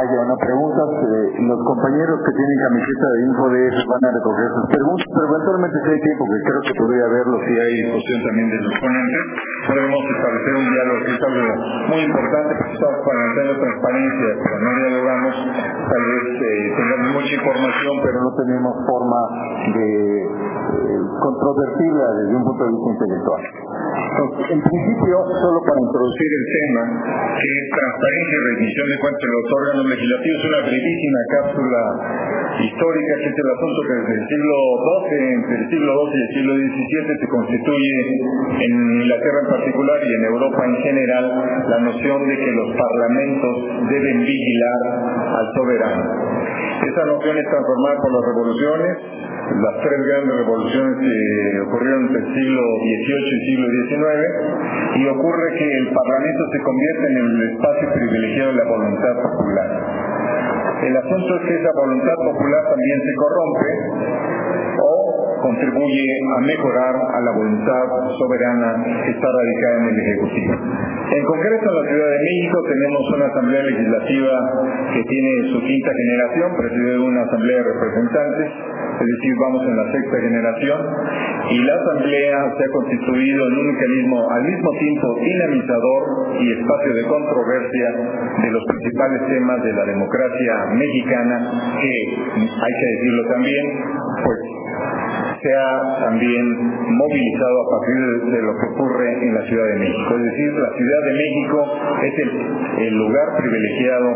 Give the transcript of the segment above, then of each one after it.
haya una pregunta, eh, los compañeros que tienen camiseta de InfoDF van a recoger sus preguntas, pero eventualmente si hay tiempo, que creo que podría haberlo si hay discusión también de los ponentes, podemos establecer un diálogo que es algo muy importante estamos parlamentando transparencia, pero no dialogamos, tal vez eh, tengamos mucha información, pero no tenemos forma de eh, controvertirla desde un punto de vista intelectual. Entonces, en principio, solo para introducir el tema, que es transparencia y rendición de cuentas de los órganos legislativos, una brevísima cápsula histórica, que es el asunto que desde el siglo XII, entre el siglo XII y el siglo XVII, se constituye en Inglaterra en particular y en Europa en general la noción de que los parlamentos deben vigilar al soberano. Esa noción es transformada por las revoluciones, las tres grandes revoluciones que ocurrieron entre el siglo XVIII y el siglo XIX, y ocurre que el Parlamento se convierte en el espacio privilegiado de la voluntad popular. El asunto es que esa voluntad popular también se corrompe contribuye a mejorar a la voluntad soberana que está radicada en el Ejecutivo. En concreto, en la Ciudad de México tenemos una Asamblea Legislativa que tiene su quinta generación, preside una Asamblea de Representantes, es decir, vamos en la sexta generación, y la Asamblea se ha constituido en un mecanismo al mismo tiempo dinamizador y espacio de controversia de los principales temas de la democracia mexicana, que, hay que decirlo también, pues se ha también movilizado a partir de, lo que ocurre en la Ciudad de México. Es decir, la Ciudad de México es el, lugar privilegiado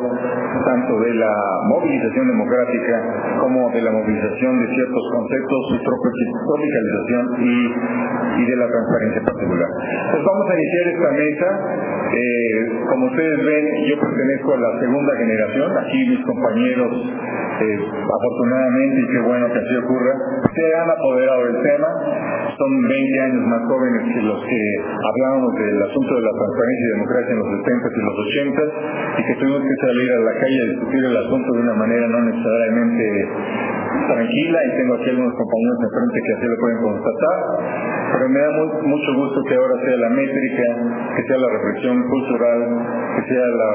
tanto de la movilización democrática como de la movilización de ciertos conceptos, su tropicalización y, y de la transparencia particular. Pues vamos a iniciar esta mesa. Eh, como ustedes ven, yo pertenezco a la segunda generación. Aquí mis compañeros, eh, afortunadamente, y qué bueno que así ocurra, se han apoderado del tema. Son 20 años más jóvenes que los que hablábamos del asunto de la transparencia y democracia en los 70 y los 80 y que tuvimos que salir a la calle a discutir el asunto de una manera no necesariamente tranquila y tengo aquí algunos compañeros enfrente que así lo pueden constatar, pero me da mucho gusto que ahora sea la métrica, que sea la reflexión cultural, que sea la,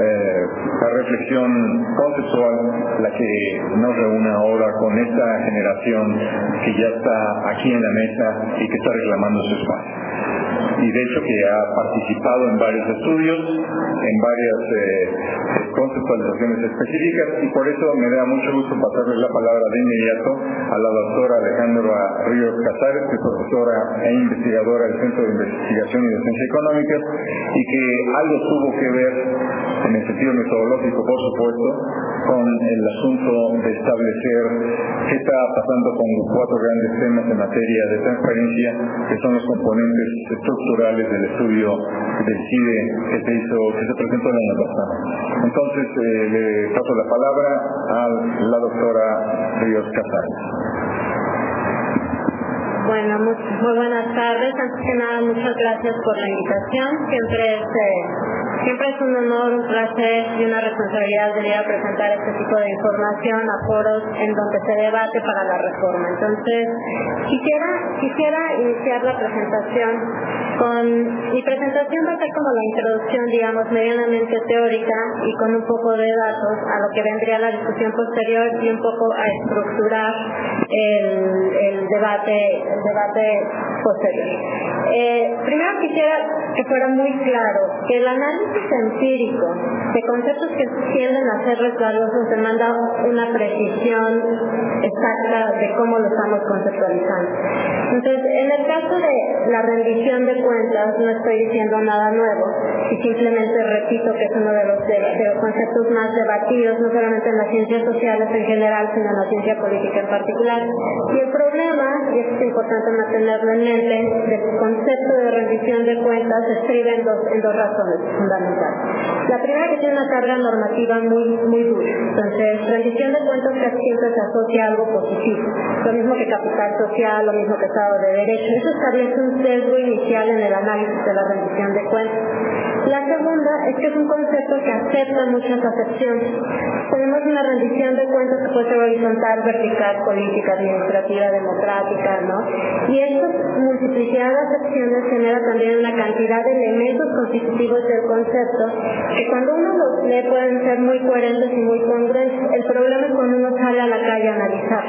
eh, la reflexión conceptual la que nos reúne ahora con esta generación que ya está aquí en la mesa y que está reclamando su espacio y de hecho que ha participado en varios estudios, en varias eh, conceptualizaciones específicas y por eso me da mucho gusto pasarle la palabra de inmediato a la doctora Alejandra Ríos Casares, que es profesora e investigadora del Centro de Investigación y Docencia Económicas y que algo tuvo que ver en el sentido metodológico, por supuesto, con el asunto de establecer qué está pasando con los cuatro grandes temas en materia de transparencia, que son los componentes estructurales del estudio del CIDE que se hizo, que se presentó el año pasado. Entonces eh, le paso la palabra a la doctora Ríos Casares. Bueno, muy, buenas tardes. Antes que nada, muchas gracias por la invitación. Siempre es, eh, siempre es un honor, un placer y una responsabilidad venir a presentar este tipo de información a foros en donde se debate para la reforma. Entonces, quisiera, quisiera iniciar la presentación con mi presentación va a ser como la introducción, digamos, medianamente teórica y con un poco de datos a lo que vendría la discusión posterior y un poco a estructurar el, debate, el debate posterior. Eh, primero quisiera que fuera muy claro que el análisis empírico de conceptos que tienden a ser resbalosos demanda una precisión exacta de cómo lo estamos conceptualizando. Entonces, en el caso de la rendición de no estoy diciendo nada nuevo y simplemente repito que es uno de los, conceptos más debatidos, no solamente en las ciencias sociales en general, sino en la ciencia política en particular. Y el problema, y es importante mantenerlo en mente, del concepto de rendición de cuentas se escribe en dos, en dos razones fundamentales. La primera que tiene una carga normativa muy, muy dura. Entonces, rendición de cuentas casi siempre se asocia a algo positivo. Lo mismo que capital social, lo mismo que Estado de Derecho. Eso establece un sesgo inicial en el análisis de la rendición de cuentas. La segunda es que es un concepto que acepta muchas acepciones. Tenemos una rendición de cuentas que puede ser horizontal, vertical, política, administrativa, democrática, ¿no? Y esto, multiplicidad de acciones genera también una cantidad de elementos constitutivos del concepto que cuando uno los lee pueden ser muy coherentes y muy congruentes. El problema es cuando uno sale a la calle a analizar.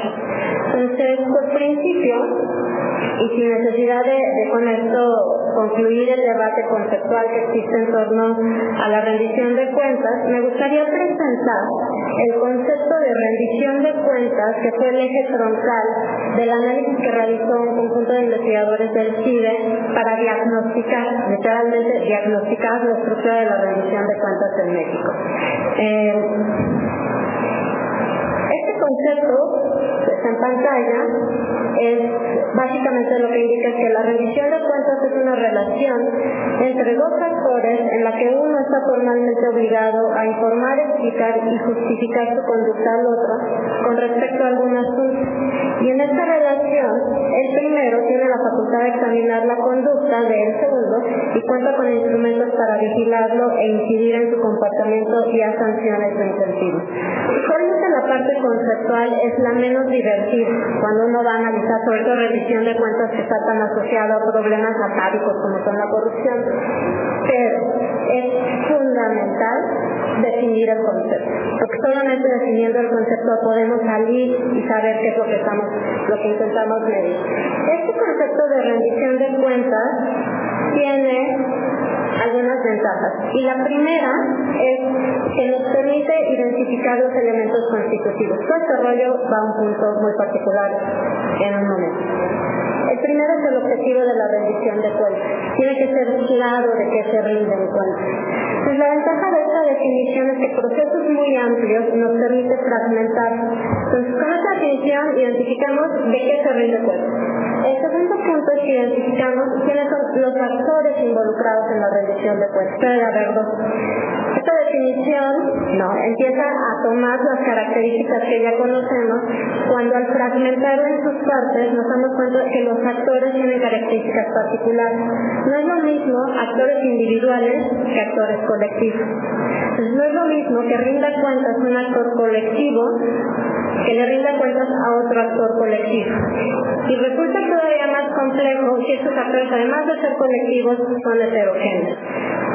Entonces, por principio, y sin necesidad de, con esto concluir el debate conceptual que existe en torno a la rendición de cuentas, me gustaría presentar el concepto de rendición de cuentas, que fue el eje troncal del análisis que realizó un conjunto de investigadores del CIDE para diagnosticar, literalmente diagnosticar la estructura de la rendición de cuentas en México. Eh, concepto está en pantalla es básicamente lo que indica que la rendición de cuentas es una relación entre dos actores en la que uno está formalmente obligado a informar, explicar y justificar su conducta al otro con respecto a algún asunto. Y en esta relación, el primero tiene la facultad de examinar la conducta del segundo y cuenta con instrumentos para vigilarlo e incidir en su comportamiento y a sanciones de incentivos. Usualmente la parte conceptual es la menos divertida cuando uno va a analizar sobre todo revisión de cuentas que está tan asociado a problemas atávicos como son la corrupción, pero es fundamental definir el concepto, porque solamente definiendo el concepto podemos salir y saber qué es lo que estamos, lo que intentamos medir. Este concepto de rendición de cuentas tiene algunas ventajas. Y la primera es que nos permite identificar los elementos constitutivos. Todo este rollo va a un punto muy particular en un momento. El primero es el objetivo de la rendición de cuentas. Tiene que ser claro de qué se rinden cuentas. Pues la ventaja de esta definición es que procesos muy amplios nos permite fragmentar. Entonces, con esta definición identificamos de qué se rinde cuentas. El segundo punto es que identificamos quiénes son los actores involucrados en la rendición de cuentas. Debe haber dos. Esta definición no, empieza a tomar las características que ya conocemos cuando al fragmentar en sus partes nos damos cuenta que los actores tienen características particulares. No es lo mismo actores individuales que actores colectivos. No es lo mismo que rinda cuentas un actor colectivo que le rinda cuentas a otro actor colectivo. Y resulta todavía más complejo que estos actores, además de ser colectivos, son heterogéneos.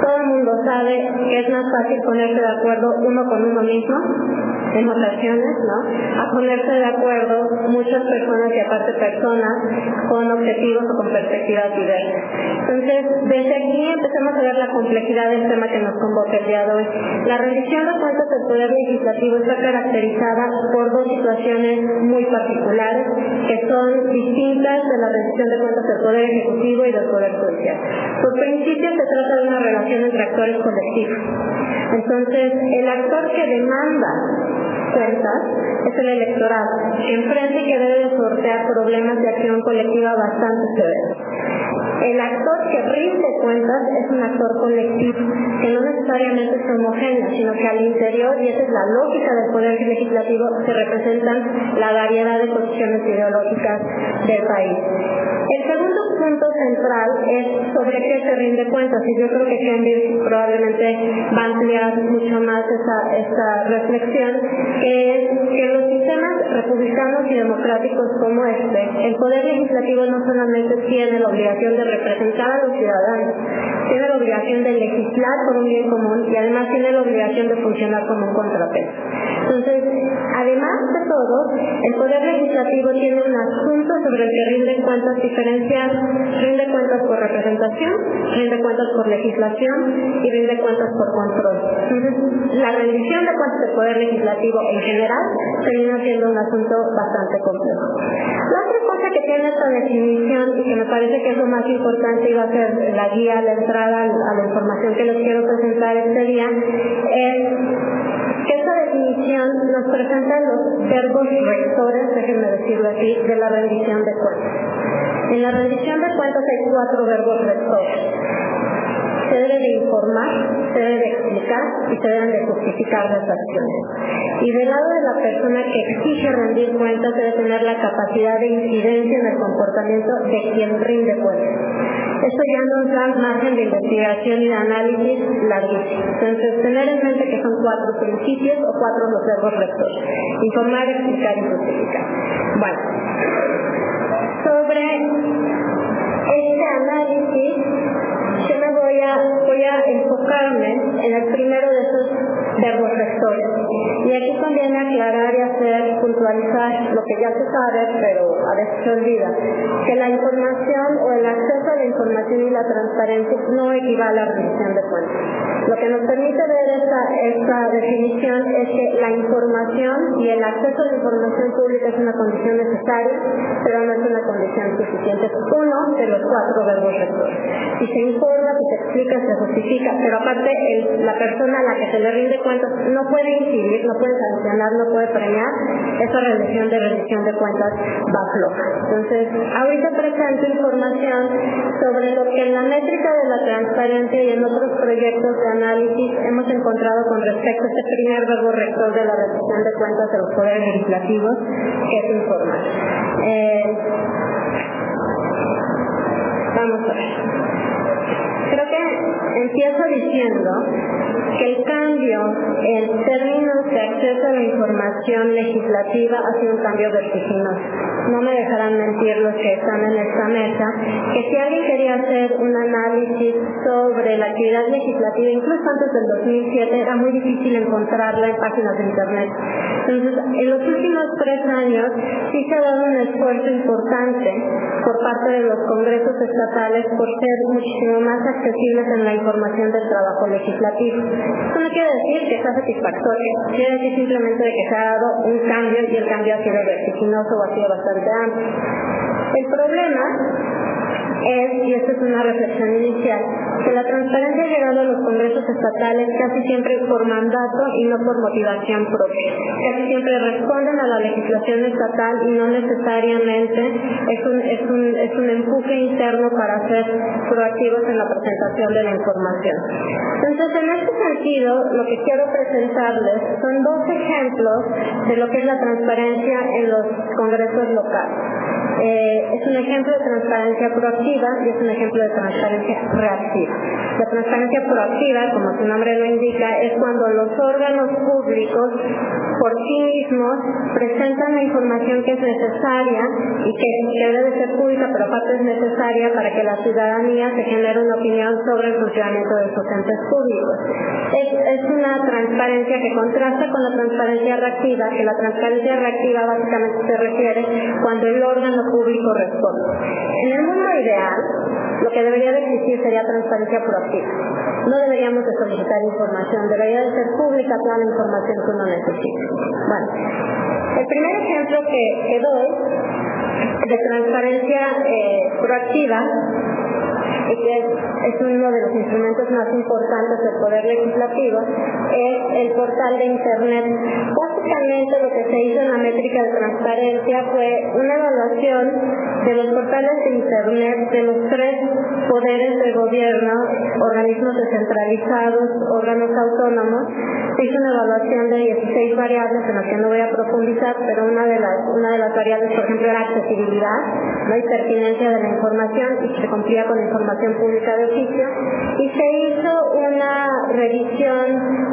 Todo el mundo sabe que es más fácil ponerse de acuerdo uno con uno mismo en ocasiones, ¿no? A ponerse de acuerdo muchas personas y aparte personas con objetivos o con perspectivas diversas. Entonces, desde aquí empezamos a ver la complejidad del tema que nos convoca el día de hoy. La rendición de cuentas del Poder Legislativo está caracterizada por dos situaciones muy particulares que son distintas de la rendición de cuentas del Poder Ejecutivo y del Poder Judicial. Por principio se trata de una relación entre actores colectivos. Entonces, el actor que demanda cuentas es el electorado, enfrente que debe sortear problemas de acción colectiva bastante severos. El actor que rinde cuentas es un actor colectivo, que no necesariamente es homogéneo, sino que al interior, y esa es la lógica del poder legislativo, se representan la variedad de posiciones ideológicas del país. El segundo punto central es sobre qué se rinde cuentas, y yo creo que Henry probablemente va a ampliar mucho más esa, esta reflexión, que que en los sistemas republicanos y democráticos como este, el poder legislativo no solamente tiene la obligación de representar a los ciudadanos, tiene la obligación de legislar por un bien común y además tiene la obligación de funcionar como un contrapeso. Entonces, el Poder Legislativo tiene un asunto sobre el que rinde cuentas diferenciadas. Rinde cuentas por representación, rinde cuentas por legislación y rinde cuentas por control. La rendición de cuentas del Poder Legislativo en general termina siendo un asunto bastante complejo. La otra cosa que tiene esta definición y que me parece que es lo más importante y va a ser la guía, la entrada a la información que les quiero presentar este día, es esta definición nos presenta los verbos rectores, déjenme decirlo así, de la rendición de cuentas. En la rendición de cuentas hay cuatro verbos rectores. Se debe de informar, se debe de explicar y se deben de justificar las acciones. Y del lado de la persona que exige rendir cuentas debe tener la capacidad de incidencia en el comportamiento de quien rinde cuentas. Esto ya nos da margen de investigación y de análisis larguísimo. Entonces, tener en mente que son cuatro principios o cuatro los verbos rectores. Informar, explicar y justificar. Bueno, sobre este análisis, me voy a, voy a enfocarme en el primero de esos verbos rectores. Y aquí conviene aclarar y hacer puntualizar lo que ya se sabe, pero a veces se olvida, que la información o el acceso a la información y la transparencia no equivale a la rendición de cuentas. Lo que nos permite ver esta, definición es que la información y el acceso a la información pública es una condición necesaria, pero no es una condición suficiente. Uno de los cuatro verbos rectores. Si se si se explica, se justifica, pero aparte la persona a la que se le rinde cuentas no puede incidir, no puede sancionar, no puede premiar, esa rendición de rendición de cuentas va floja. Entonces, ahorita presento información sobre lo que en la métrica de la transparencia y en otros proyectos de análisis hemos encontrado con respecto a este primer verbo rector de la rendición de cuentas de los poderes legislativos, que es informar. Eh, vamos a ver. Empiezo diciendo que el cambio en términos de acceso a la información legislativa ha sido un cambio vertiginoso. No me dejarán mentir los que están en esta mesa, que si alguien quería hacer un análisis sobre la actividad legislativa, incluso antes del 2007, era muy difícil encontrarla en páginas de Internet. Entonces, en los últimos tres años sí se ha dado un esfuerzo importante por parte de los congresos estatales por ser muchísimo más accesibles en la información del trabajo legislativo. Esto no quiere decir que sea satisfactorio, decir simplemente de que se ha dado un cambio y el cambio ha sido vertiginoso o ha sido bastante amplio. El problema es, y esta es una reflexión inicial, que la transparencia ha llegado a los congresos estatales casi siempre por mandato y no por motivación propia. Casi siempre responden a la legislación estatal y no necesariamente es un, es un, es un empuje interno para ser proactivos en la presentación de la información. Entonces, en este sentido, lo que quiero presentarles son dos ejemplos de lo que es la transparencia en los congresos locales. Eh, es un ejemplo de transparencia proactiva y es un ejemplo de transparencia reactiva. La transparencia proactiva, como su nombre lo indica, es cuando los órganos públicos por sí mismos presentan la información que es necesaria y que, debe ser pública, pero aparte es necesaria para que la ciudadanía se genere una opinión sobre el funcionamiento de sus entes públicos. Es, es una transparencia que contrasta con la transparencia reactiva, que la transparencia reactiva básicamente se refiere cuando el órgano público responde. En el mundo ideal, lo que debería de existir sería transparencia proactiva. No deberíamos de solicitar información, debería de ser pública toda la información que uno necesita. Bueno, el primer ejemplo que, doy de transparencia eh, proactiva que es, uno de los instrumentos más importantes del Poder Legislativo, es el portal de Internet. Básicamente lo que se hizo en la métrica de transparencia fue una evaluación de los portales de Internet de los tres poderes de gobierno, organismos descentralizados, órganos autónomos. Se hizo una evaluación de 16 variables en las que no voy a profundizar, pero una de las, una de las variables, por ejemplo, era accesibilidad, no pertinencia de la información y se cumplía con la información pública de oficio y se hizo una revisión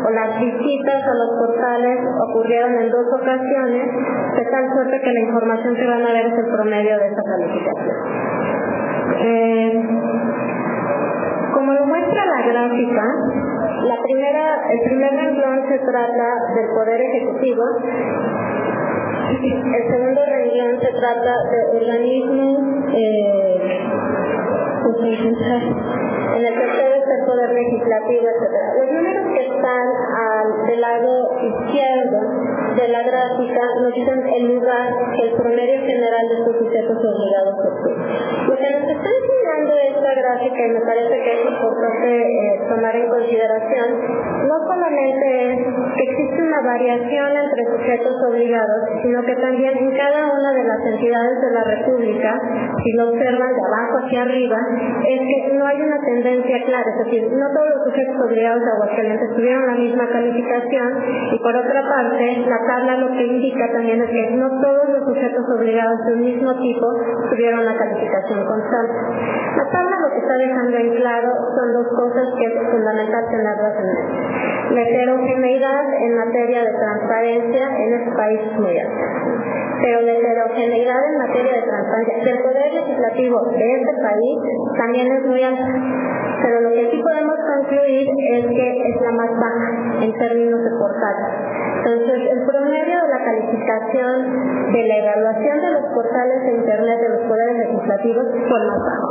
o las visitas a los portales ocurrieron en dos ocasiones de tal suerte que la información que van a ver es el promedio de esta calificación. Eh, como lo muestra la gráfica, la primera, el primer renglón se trata del Poder Ejecutivo el segundo renglón se trata de organismos eh, en el tercero está el poder legislativo, etc. Los números que están del lado izquierdo de la gráfica nos dicen el lugar que el promedio general de estos sujetos obligados obtiene. Lo que nos está enseñando esta gráfica, y me parece que es importante eh, tomar en consideración, no solamente es que existe una variación entre sujetos obligados, sino que también en cada una de las entidades de la República, si lo observan de abajo hacia arriba, es que no hay una tendencia clara, es decir, no todos los sujetos obligados de Aguascalientes tuvieron la misma calificación y por otra parte, la tabla lo que indica también es que no todos los sujetos obligados de un mismo tipo tuvieron la calificación constante. La tabla lo que está dejando en claro son dos cosas que es fundamental tenerlas en mente. La heterogeneidad en materia de transparencia en este país es muy alta. Pero la heterogeneidad en materia de transparencia del poder legislativo de este país también es muy alta. Pero lo que sí podemos concluir es que es la más baja en términos de portales. Entonces, el promedio de la calificación de la evaluación de los portales de Internet de los poderes legislativos fue más bajo.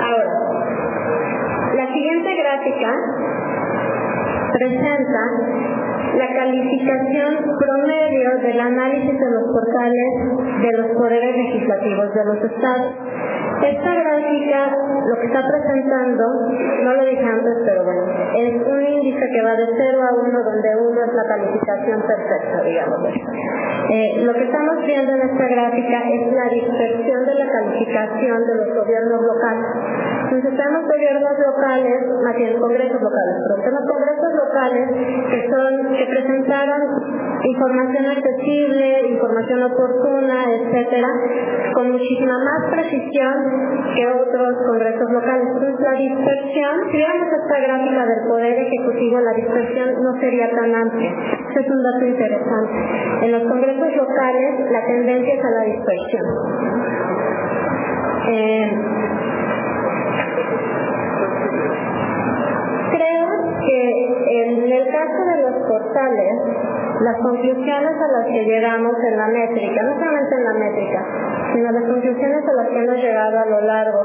Ahora, la siguiente gráfica presenta la calificación promedio del análisis de los portales de los poderes legislativos de los estados. Esta gráfica lo que está presentando, no lo dije antes, pero bueno, es un índice que va de 0 a 1, donde 1 es la calificación perfecta, digamos. Eh, lo que estamos viendo en esta gráfica es la dispersión de la calificación de los gobiernos locales. Entonces tenemos gobiernos locales, más bien congresos locales, pero tenemos congresos locales que son, que presentaron información accesible, información oportuna, etcétera, con muchísima más precisión que otros congresos locales. Entonces la dispersión, si viéramos esta gráfica del poder ejecutivo, la dispersión no sería tan amplia. Ese es un dato interesante. En los congresos locales la tendencia es a la dispersión. Eh, que en el caso de los portales, las conclusiones a las que llegamos en la métrica, no solamente en la métrica, sino las conclusiones a las que hemos llegado a lo largo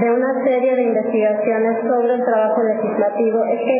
de una serie de investigaciones sobre el trabajo legislativo, es que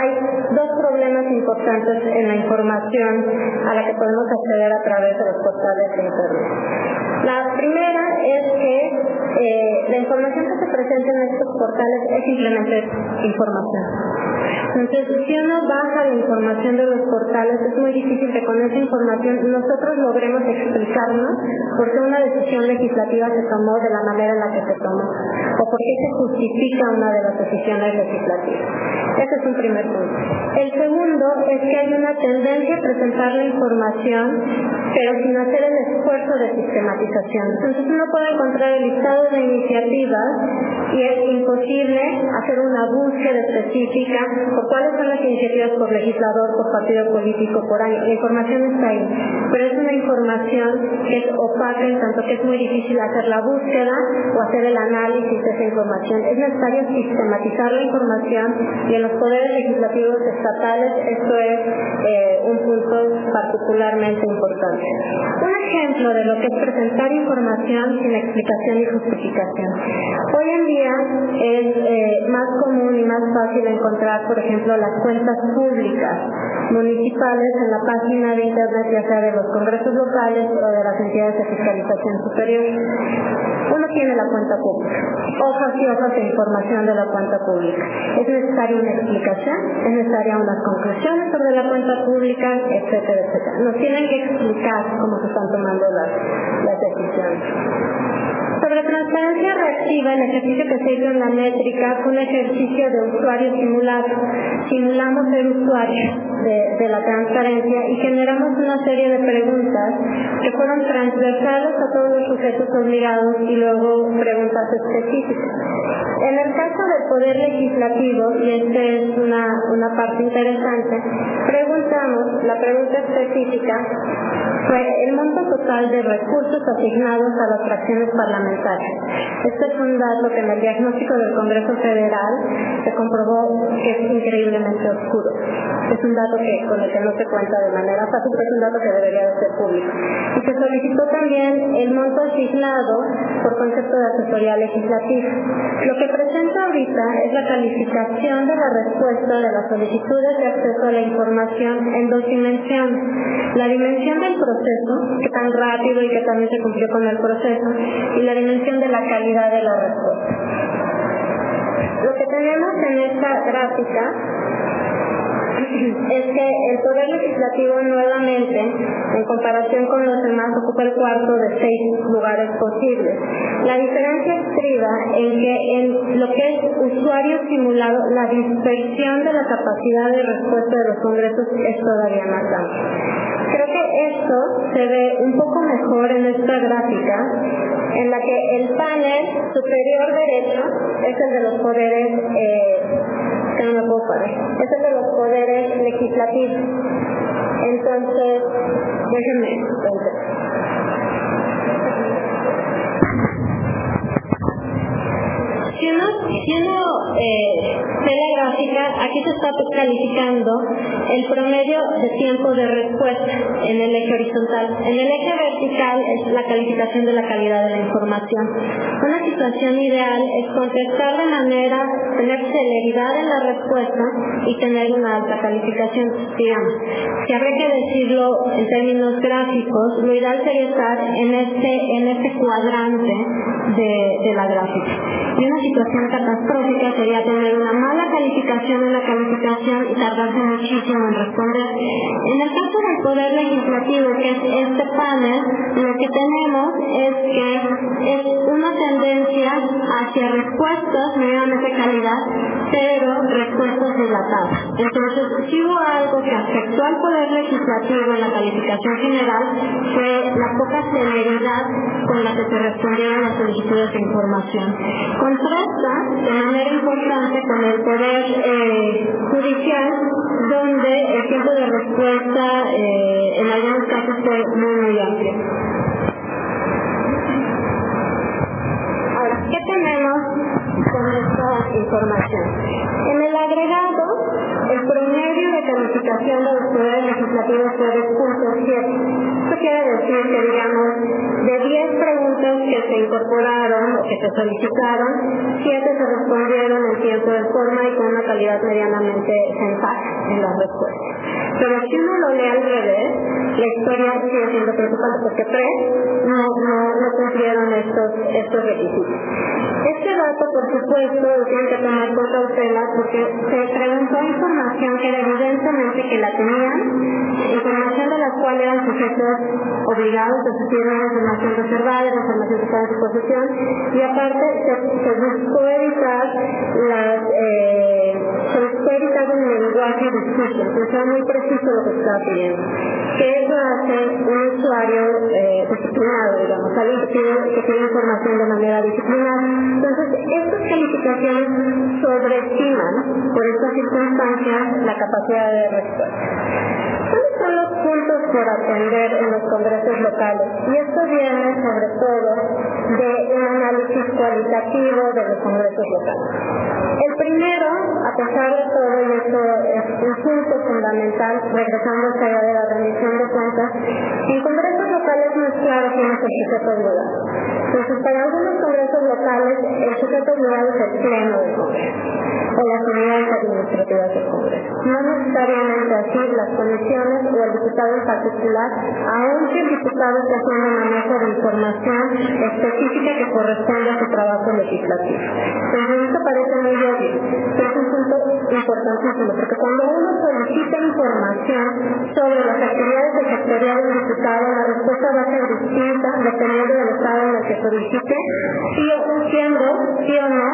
hay dos problemas importantes en la información a la que podemos acceder a través de los portales de Internet. La primera es que eh, la información que se presenta en estos portales es simplemente información. Entonces, si uno baja la información de los portales, es muy difícil que con esa información nosotros logremos explicarnos por qué una decisión legislativa se tomó de la manera en la que se tomó o por qué se justifica una de las decisiones legislativas. Ese es un primer punto. El segundo es que hay una tendencia a presentar la información, pero sin hacer el esfuerzo de sistematización. Entonces uno puede encontrar el listado de iniciativas y es imposible hacer una búsqueda específica por cuáles son las iniciativas por legislador, por partido político, por año. La información está ahí, pero es una información que es opaca en tanto que es muy difícil hacer la búsqueda o hacer el análisis de esa información. Es necesario sistematizar la información y en los poderes legislativos estatales esto es eh, un punto particularmente importante. Ejemplo de lo que es presentar información sin explicación y justificación. Hoy en día es eh, más común y más fácil encontrar, por ejemplo, las cuentas públicas municipales en la página de internet, ya sea de los congresos locales o de las entidades de fiscalización superior. Uno tiene la cuenta pública, hojas y hojas de información de la cuenta pública. Es necesaria una explicación, es necesaria unas conclusiones sobre la cuenta pública, etcétera, etcétera. Nos tienen que explicar cómo se están tomando las, las decisiones. Sobre transparencia reactiva, el ejercicio que se hizo en la métrica fue un ejercicio de usuario simulado. Simulamos ser usuario de, la transparencia y generamos una serie de preguntas que fueron transversales a todos los sujetos obligados y luego preguntas específicas. En el caso del Poder Legislativo, y esta es una, una parte interesante, preguntamos, la pregunta específica fue el monto total de recursos asignados a las fracciones parlamentarias. Este es un dato que en el diagnóstico del Congreso Federal se comprobó que es increíblemente oscuro. Es un dato que, con el que no se cuenta de manera fácil, pero es un dato que debería de ser público. Y se solicitó también el monto asignado por concepto de asesoría legislativa. Lo que presenta ahorita es la calificación de la respuesta de las solicitudes de acceso a la información en dos dimensiones. La dimensión del proceso, que tan rápido y que también se cumplió con el proceso, y la dimensión de la calidad de la respuesta. Lo que tenemos en esta gráfica es que el Poder Legislativo nuevamente, en comparación con los demás, ocupa el cuarto de seis lugares posibles. La diferencia estriba en que en lo que es usuario simulado, la dispersión de la capacidad de respuesta de los congresos es todavía más amplia. Creo que esto se ve un poco mejor en esta gráfica, en la que el panel superior derecho es el de los poderes, eh, es el de los poderes legislativos. Entonces, déjenme si uno, si uno eh, la gráfica, aquí se está calificando el promedio de tiempo de respuesta en el eje horizontal. En el eje vertical es la calificación de la calidad de la información. Una situación ideal es contestar de manera, tener celeridad en la respuesta y tener una alta calificación. Digamos, si habría que decirlo en términos gráficos, lo ideal sería estar en este, en este cuadrante de, de la gráfica. Y una situación catastrófica sería tener una mala calificación en la calificación y tardarse muchísimo en responder. En el caso del Poder Legislativo, que es este panel, lo que tenemos es que es una tendencia hacia respuestas medianamente calidad, pero respuestas dilatadas. Entonces, si hubo algo que afectó al Poder Legislativo en la calificación general, fue la poca celeridad con la que se respondieron las solicitudes de información. Contrasta de manera importante con el Poder eh, Judicial, donde el tiempo de respuesta eh, en algunos casos fue muy, muy amplio. Ahora, ¿qué tenemos con esta información? En el agregado, el promedio de calificación de los poderes legislativos fue de 2.7. Quiere decir que, digamos, de 10 preguntas que se incorporaron o que se solicitaron, 7 se respondieron en tiempo de forma y con una calidad medianamente sensata en las respuestas. Pero si uno lo lee al revés, la historia sigue siendo preocupante porque tres no, no, no cumplieron estos, estos requisitos. Este dato, por supuesto, lo tienen que tomar con cautela porque se preguntó información que era evidentemente que la tenían, información de la cual eran sujetos obligados a suplir una información reservada, la información que estaba en su posesión, y aparte se, se buscó evitar las, eh, se buscó evitar un lenguaje discurso, que sea muy preciso lo que estaba pidiendo. Que eso hace un usuario eh, disciplinado, digamos, alguien que tiene, que tiene información de manera disciplinada. Entonces, estas calificaciones sobreestiman, por estas circunstancias, la capacidad de respuesta. ¿Cuáles son los puntos por atender en los congresos locales? Y esto viene sobre todo de un análisis cualitativo de los congresos locales. El primero, a pesar de todo, y esto es un punto fundamental, regresando a esta de la rendición de cuentas, en congresos locales no es claro quién es el sujeto. Entonces, para algunos congresos locales, el sujeto obligado es el pleno del congreso o las unidades administrativas del Congreso. No necesariamente así las comisiones o el diputado en particular, aunque el diputado esté haciendo manejo de información específica que corresponde a su trabajo legislativo. Entonces, esto parece muy obvio, pero es un punto importantísimo, porque cuando uno solicita información sobre las actividades sectorial del diputado, la respuesta va a ser distinta dependiendo del estado en el que solicite, si o siendo, sí o no,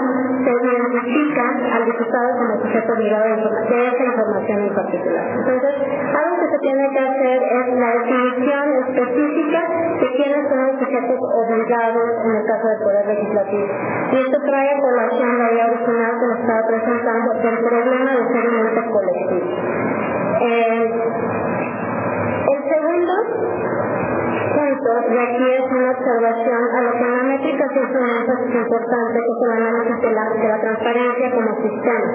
se identifica al diputado como sujeto obligado de esa información en particular. Entonces, algo que se tiene que hacer es la definición específica de quiénes son los sujetos obligados en el caso del Poder Legislativo. Y esto trae a colación la idea original que nos estaba presentando del problema de ser un ente colectivo. Eh, punto, y aquí es una observación a lo que en la métrica se hizo un énfasis importante, que es el análisis de la, de la transparencia como sistema.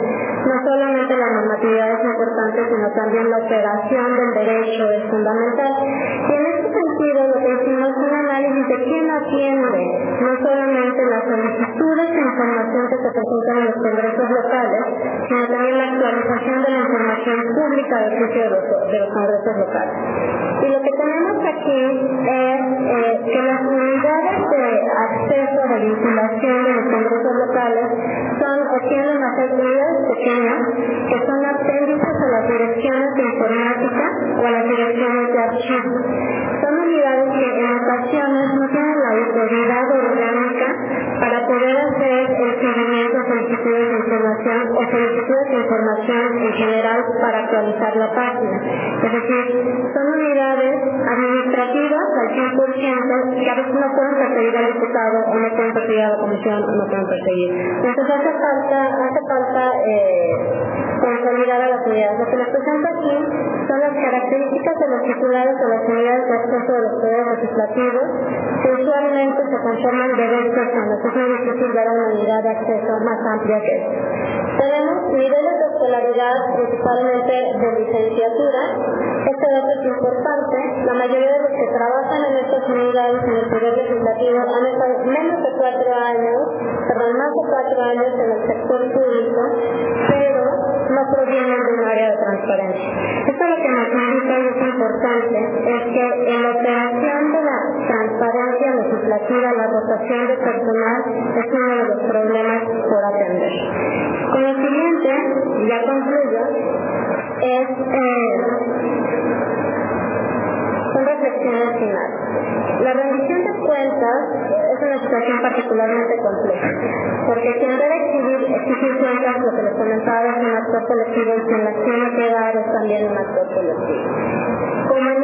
No solamente la normatividad es importante, sino también la operación del derecho es fundamental. Y en este sentido, lo que hicimos análisis de quién atiende no solamente las solicitudes de información que se presentan en los congresos locales, sino también la actualización de la información pública de los, de congresos locales. Y lo que tenemos aquí es eh, que las unidades de acceso la vinculación de los congresos locales son o tienen las unidades pequeñas que son apéndices a las direcciones de informática o a las direcciones de archivos. Son unidades que en ocasiones no tienen la autoridad orgánica para poder hacer el seguimiento solicitudes de información o solicitudes de información en general para actualizar la página. Es decir, son unidades administrativas al 100% que a veces no pueden perseguir al diputado o no pueden perseguir a la comisión o no pueden perseguir. Entonces hace falta, hace falta eh, consolidar a las unidades. Lo que les presento aquí son las características de los titulares de las unidades de acceso de los poderes legislativos que usualmente se conforman de dos personas. Es muy difícil dar una unidad de acceso más amplia que esta. Tenemos niveles de escolaridad principalmente de licenciatura. Este dato es importante. La mayoría de los que trabajan en estas unidades en el Poder Legislativo han estado menos de cuatro años, perdón, más de cuatro años en el sector público, pero no provienen de un área de transparencia. Esto lo que nos indica y es importante es que en la operación de la transparencia legislativa, la rotación de personal es uno de los problemas por atender. Con lo siguiente, ya concluyo, es eh, reflexiones finales. La rendición de cuentas es una situación particularmente compleja, porque quien debe exigir, exigir cuentas, lo que les comentaba, es un actor colectivo y quien las tiene que dar es también un actor colectivo. Como en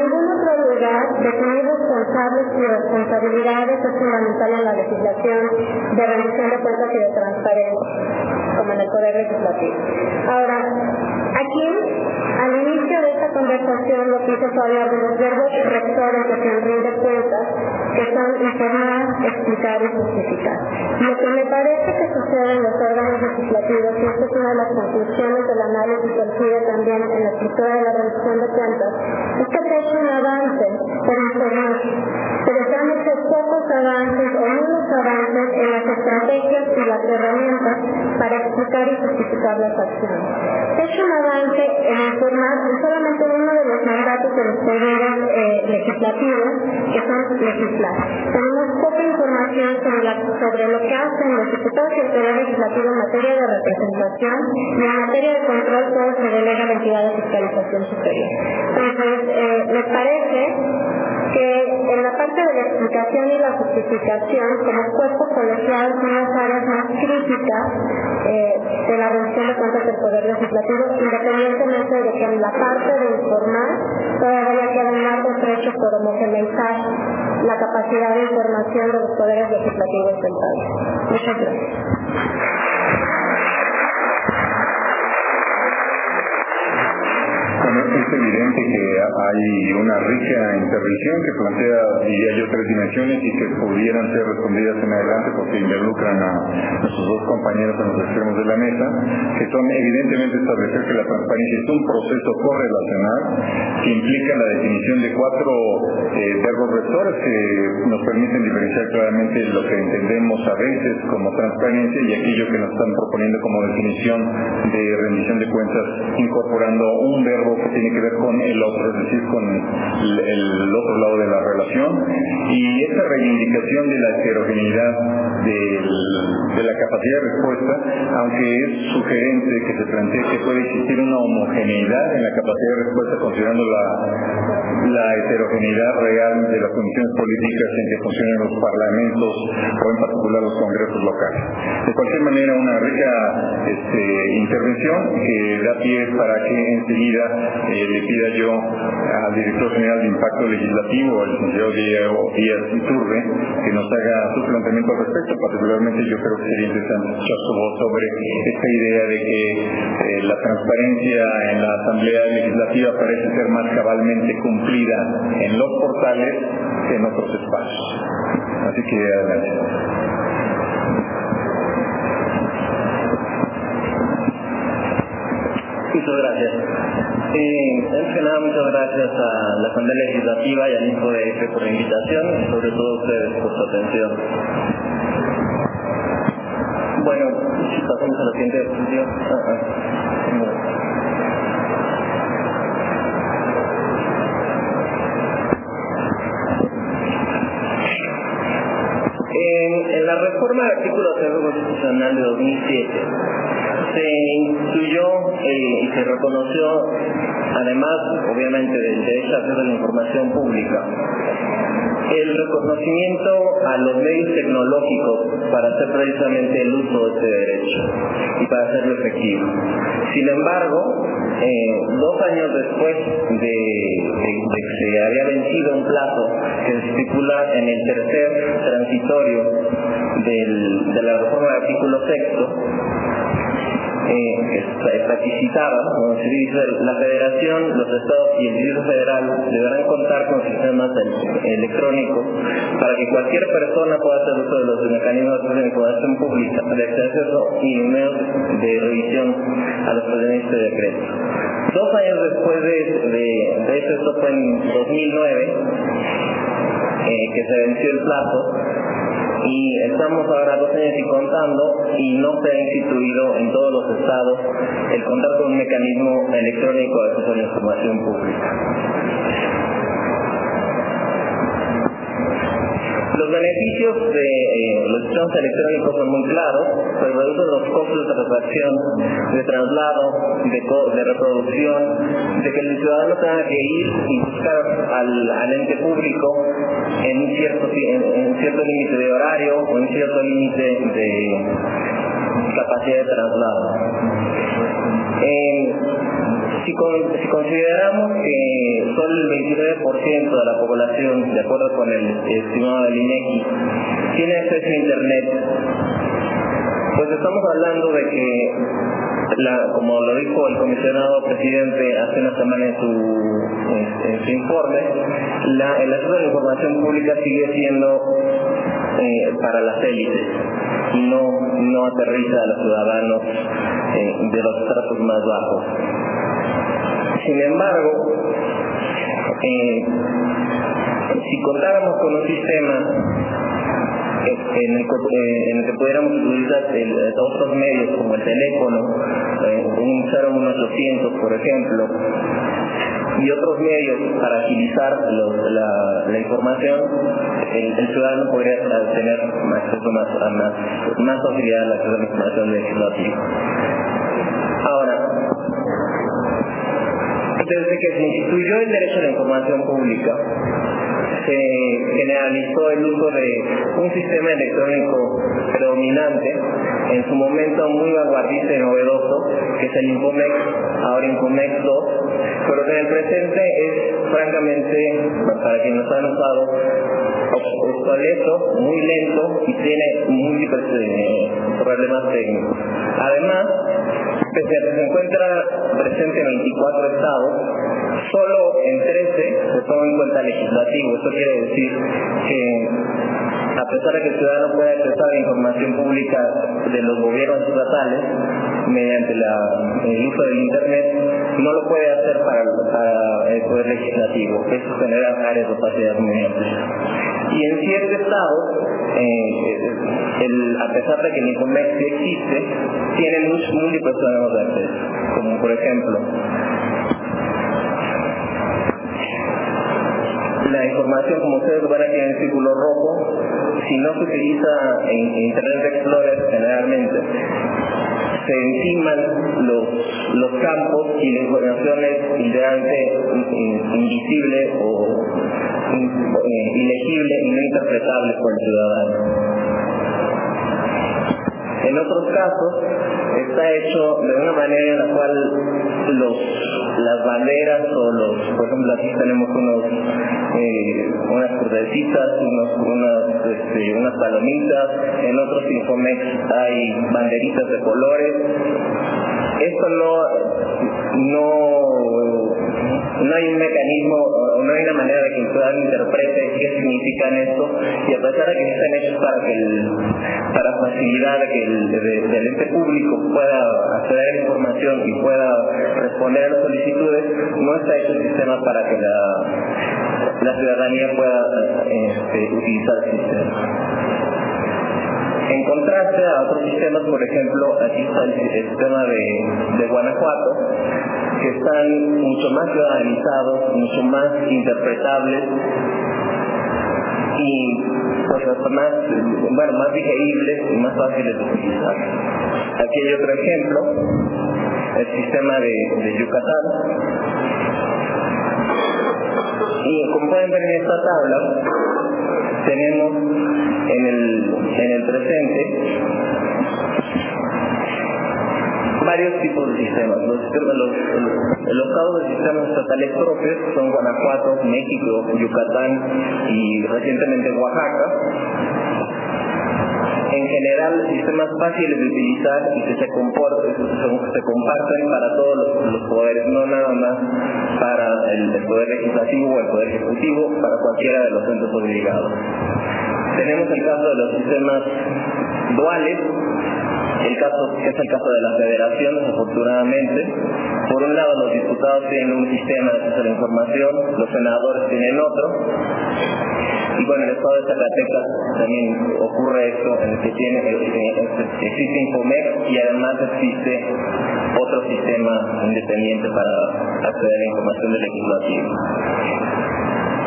lugar, definir responsables y responsabilidades es fundamental en la legislación de rendición de cuentas y de transparencia, como en el Poder Legislativo. Ahora, aquí, al inicio de esta conversación, lo que hice fue hablar de los verbos rectores de quien rinde cuentas, que son informar, explicar y justificar. Lo que me parece que sucede en los órganos legislativos, y esta es una de las conclusiones del análisis que también en la estructura de la rendición de cuentas, es hecho un avance informar, pero avances o nuevos avances en las estrategias y las herramientas para explicar y justificar las acciones. Se ha hecho un avance en informar solamente uno de los mandatos de los poderes eh, legislativos, que son legislar. Tenemos poca información sobre, lo que hacen los diputados y el poder legislativo en materia de representación y en materia de control todo se delega a la entidad de fiscalización superior. Entonces, eh, me parece que en la parte de la explicación y la justificación, como cuerpo colegiado, son las áreas más críticas eh, de la rendición de cuentas del Poder Legislativo, independientemente de que en la parte de informar todavía queda un largo trecho por homogeneizar la capacidad de información de los poderes legislativos del país. Muchas gracias. Bueno, es evidente que hay una rica intervención que plantea, diría yo, tres dimensiones y que pudieran ser respondidas en adelante porque involucran a nuestros dos compañeros en los extremos de la mesa, que son evidentemente establecer que la transparencia es un proceso correlacional que implica la definición de cuatro eh, verbos rectores que nos permiten diferenciar claramente lo que entendemos a veces como transparencia y aquello que nos están proponiendo como definición de rendición de cuentas incorporando un verbo que tiene que ver con el otro, es decir, con el, otro lado de la relación. Y esta reivindicación de la heterogeneidad de la capacidad de respuesta, aunque es sugerente que se plantee que puede existir una homogeneidad en la capacidad de respuesta considerando la, la heterogeneidad real de las condiciones políticas en que funcionan los parlamentos o en particular los congresos locales. De cualquier manera, una rica este, intervención que da pie para que enseguida eh, le pida yo al director general de impacto legislativo, el licenciado Diego Díaz Iturbe, que nos haga su planteamiento al respecto. Particularmente yo creo que sería interesante escuchar sobre esta idea de que eh, la transparencia en la Asamblea Legislativa parece ser más cabalmente cumplida en los portales que en otros espacios. Así que adelante. Muchas gracias. Eh, antes que nada, muchas gracias a la Asamblea Legislativa y al InfoDF por la invitación y sobre todo a ustedes por su atención. Bueno, pasamos a la siguiente diapositiva. Ah, ah. En, la reforma del artículo 0 constitucional de 2007 se incluyó y se reconoció, además, obviamente, del derecho a acceso a la información pública, el reconocimiento a los medios tecnológicos para hacer precisamente el uso de este derecho y para hacerlo efectivo. Sin embargo, eh, dos años después de, que se había vencido un plazo que se estipula en el tercer transitorio de la reforma del artículo sexto, eh, como se dice, la federación, los estados y el Distrito Federal deberán contar con sistemas electrónicos para que cualquier persona pueda hacer uso de los mecanismos de información pública, de acceso y medios de revisión a los procedimientos de decreto. Dos años después de, de, eso, esto fue en 2009, eh, que se venció el plazo, y estamos ahora dos años y contando y no se ha instituido en todos los estados el contar con un mecanismo electrónico de acceso a la información pública. Los beneficios de eh, los sistemas electrónicos son muy claros, se reducen los costos de transacción, de traslado, de, reproducción, de que el ciudadano tenga que ir y buscar al, ente público en un cierto, en, cierto límite de horario o en cierto límite de capacidad de traslado. Si, consideramos que solo el 29% de la población, de acuerdo con el estimado del INEGI, tiene acceso a Internet, pues estamos hablando de que, como lo dijo el comisionado presidente hace una semana en su, informe, la, el acceso a la información pública sigue siendo eh, para las élites no, no aterriza a los ciudadanos eh, de los tratos más bajos. Sin embargo, eh, si contáramos con un sistema en el, eh, en el que pudiéramos utilizar otros medios como el teléfono, eh, un 01800 por ejemplo, y otros medios para agilizar la, información, el, ciudadano podría tener acceso más, más, más facilidad al acceso a la información legislativa. Ahora, desde que se instituyó el derecho a la información pública, se generalizó el uso de un sistema electrónico predominante, en su momento muy vanguardista y novedoso, que es el Infomex, ahora Infomex 2, pero que en el presente es francamente, para quienes han usado, obsoleto, muy lento y tiene múltiples problemas técnicos. Además, pese a que se encuentra presente en 24 estados, solo en 13 se toma en cuenta legislativo. Eso quiere decir que a pesar de que el ciudadano pueda acceder a información pública de los gobiernos estatales mediante el uso del Internet, no lo puede hacer para, el Poder Legislativo. Eso genera áreas de opacidad muy amplias. Y en ciertos estados, eh, a pesar de que el Infomex existe, tiene muchos múltiples ciudadanos de acceso, como por ejemplo la información, como ustedes van aquí en el círculo rojo, si no se utiliza en Internet Explorer generalmente, se enciman los, campos y la información es literalmente invisible o eh, ilegible y no interpretable por el ciudadano. En otros casos está hecho de una manera en la cual los, las banderas o los, por ejemplo aquí tenemos unos, eh, unas crucecitas, unos, unas, este, unas palomitas, en otros Infomex hay banderitas de colores. Esto no, no no hay un mecanismo, no hay una manera de que el ciudadano interprete qué significan esto, y a pesar de que están hechos para que el, para facilitar que el, ente público pueda acceder a la información y pueda responder a las solicitudes, no está hecho el sistema para que la, la ciudadanía pueda este, utilizar el sistema. En contraste a otros sistemas, por ejemplo, aquí está el, sistema de, de Guanajuato, que están mucho más ciudadanizados, mucho más interpretables y pues, más, bueno, más digeribles y más fáciles de utilizar. Aquí hay otro ejemplo el sistema de, Yucatán. Y como pueden ver en esta tabla, tenemos en el, en el presente varios tipos de sistemas. Los, los, los estados de sistemas estatales propios son Guanajuato, México, Yucatán y recientemente Oaxaca en general sistemas fáciles de utilizar y que se, comporten, se, comparten para todos los, poderes, no nada más para el, poder legislativo o el poder ejecutivo, para cualquiera de los centros obligados. Tenemos el caso de los sistemas duales, el caso es el caso de la federación, desafortunadamente. Por un lado, los diputados tienen un sistema de acceso a la información, los senadores tienen otro. Y bueno, en el estado de Zacatecas también ocurre esto, en el que tiene, existe Infomec y además existe otro sistema independiente para acceder a la información del legislativo.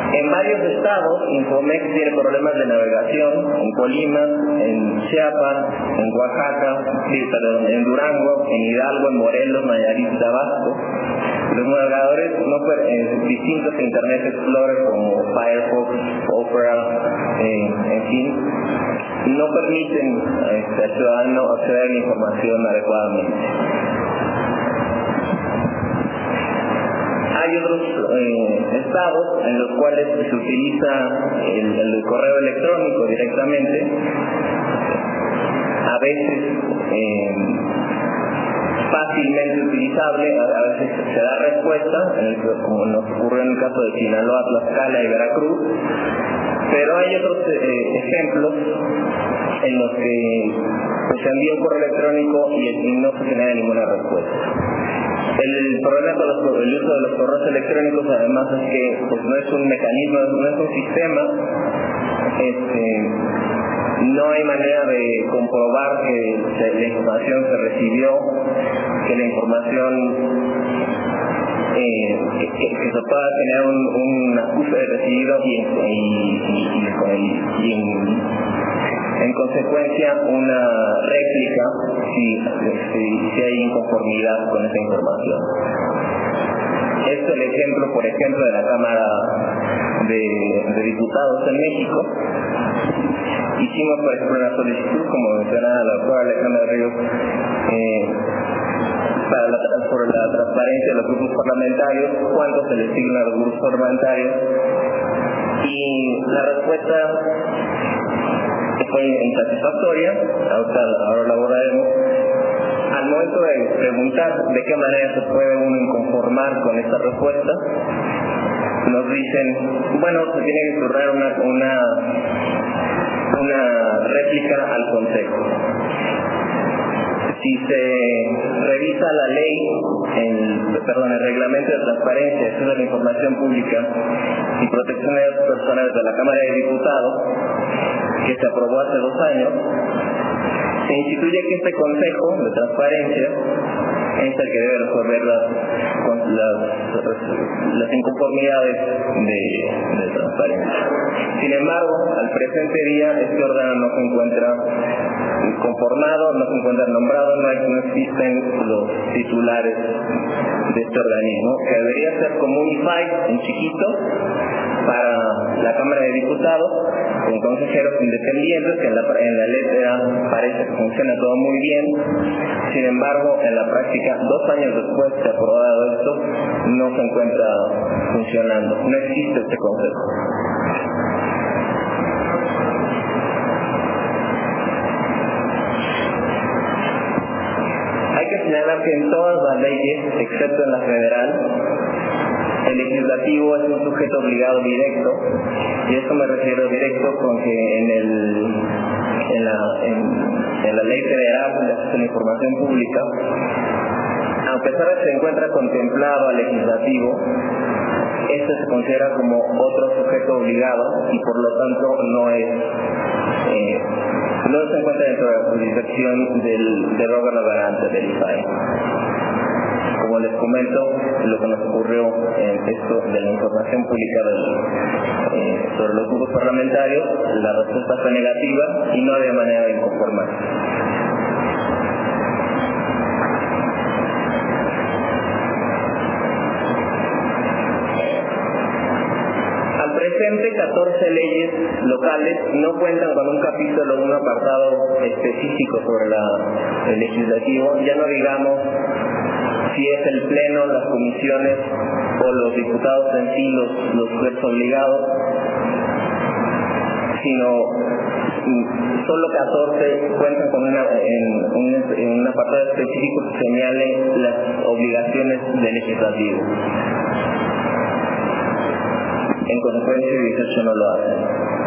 En varios estados, Infomex tiene problemas de navegación, en Colima, en Chiapas, en Oaxaca, en Durango, en Hidalgo, en Morelos, Nayarit, Tabasco. Los navegadores no en distintos Internet Explorer como Firefox, Opera, eh, en fin, no permiten este, al ciudadano acceder a la información adecuadamente. Hay otros eh, estados en los cuales se utiliza el, correo electrónico directamente. A veces eh, fácilmente utilizable, a, veces se da respuesta, como nos ocurrió en el caso de Sinaloa, Tlaxcala y Veracruz, pero hay otros eh, ejemplos en los que se envía un correo electrónico y no se genera ninguna respuesta. El problema con el uso de los correos electrónicos además es que pues, no es un mecanismo, no es un sistema, este, no hay manera de comprobar que la información se recibió, que la información eh, que, se pueda tener un, un acuse de recibido y, y en consecuencia una réplica si, si, hay inconformidad con esa información. Este es el ejemplo, por ejemplo, de la Cámara de, Diputados en México. Hicimos, por ejemplo, una solicitud, como mencionaba la doctora Alejandra Ríos, eh, para la, por la transparencia de los grupos parlamentarios, cuánto se le asigna a los grupos parlamentarios. Y la respuesta fue insatisfactoria, ahora la abordaremos, al momento de preguntar de qué manera se puede uno inconformar con esta respuesta, nos dicen, bueno, se tiene que turnar una, una, una réplica al Consejo. Si se revisa la ley, el, perdón, el reglamento de transparencia, de la información pública y protección de datos personales de la Cámara de Diputados, que se aprobó hace dos años, se instituye que este Consejo de Transparencia es el que debe resolver las, las, inconformidades de, transparencia. Sin embargo, al presente día este órgano no se encuentra conformado, no se encuentra nombrado, no, existen los titulares de este organismo, que debería ser como un en chiquito para la Cámara de Diputados, con consejeros independientes, que en la, en la letra parece que funciona todo muy bien, sin embargo, en la práctica, dos años después de aprobado esto, no se encuentra funcionando, no existe este consejo. Hay que señalar que en todas las leyes, excepto en la federal, el legislativo es un sujeto obligado directo, y esto me refiero directo con que en, el, la ley federal de acceso a la información pública, a pesar de que se encuentra contemplado al legislativo, este se considera como otro sujeto obligado y por lo tanto no es eh, no se encuentra dentro de la jurisdicción del, del órgano garante del IFAE como les comento, lo que nos ocurrió en esto de la información pública eh, sobre los grupos parlamentarios, la respuesta fue negativa y no había manera de inconformarse. Presente, 14 leyes locales no cuentan con un capítulo o un apartado específico sobre el legislativo, ya no digamos si es el pleno, las comisiones o los diputados en sí los, los obligados, sino solo 14 cuentan con una, en, un, apartado específico que señale las obligaciones del legislativo. En consecuencia, 18 no lo hacen.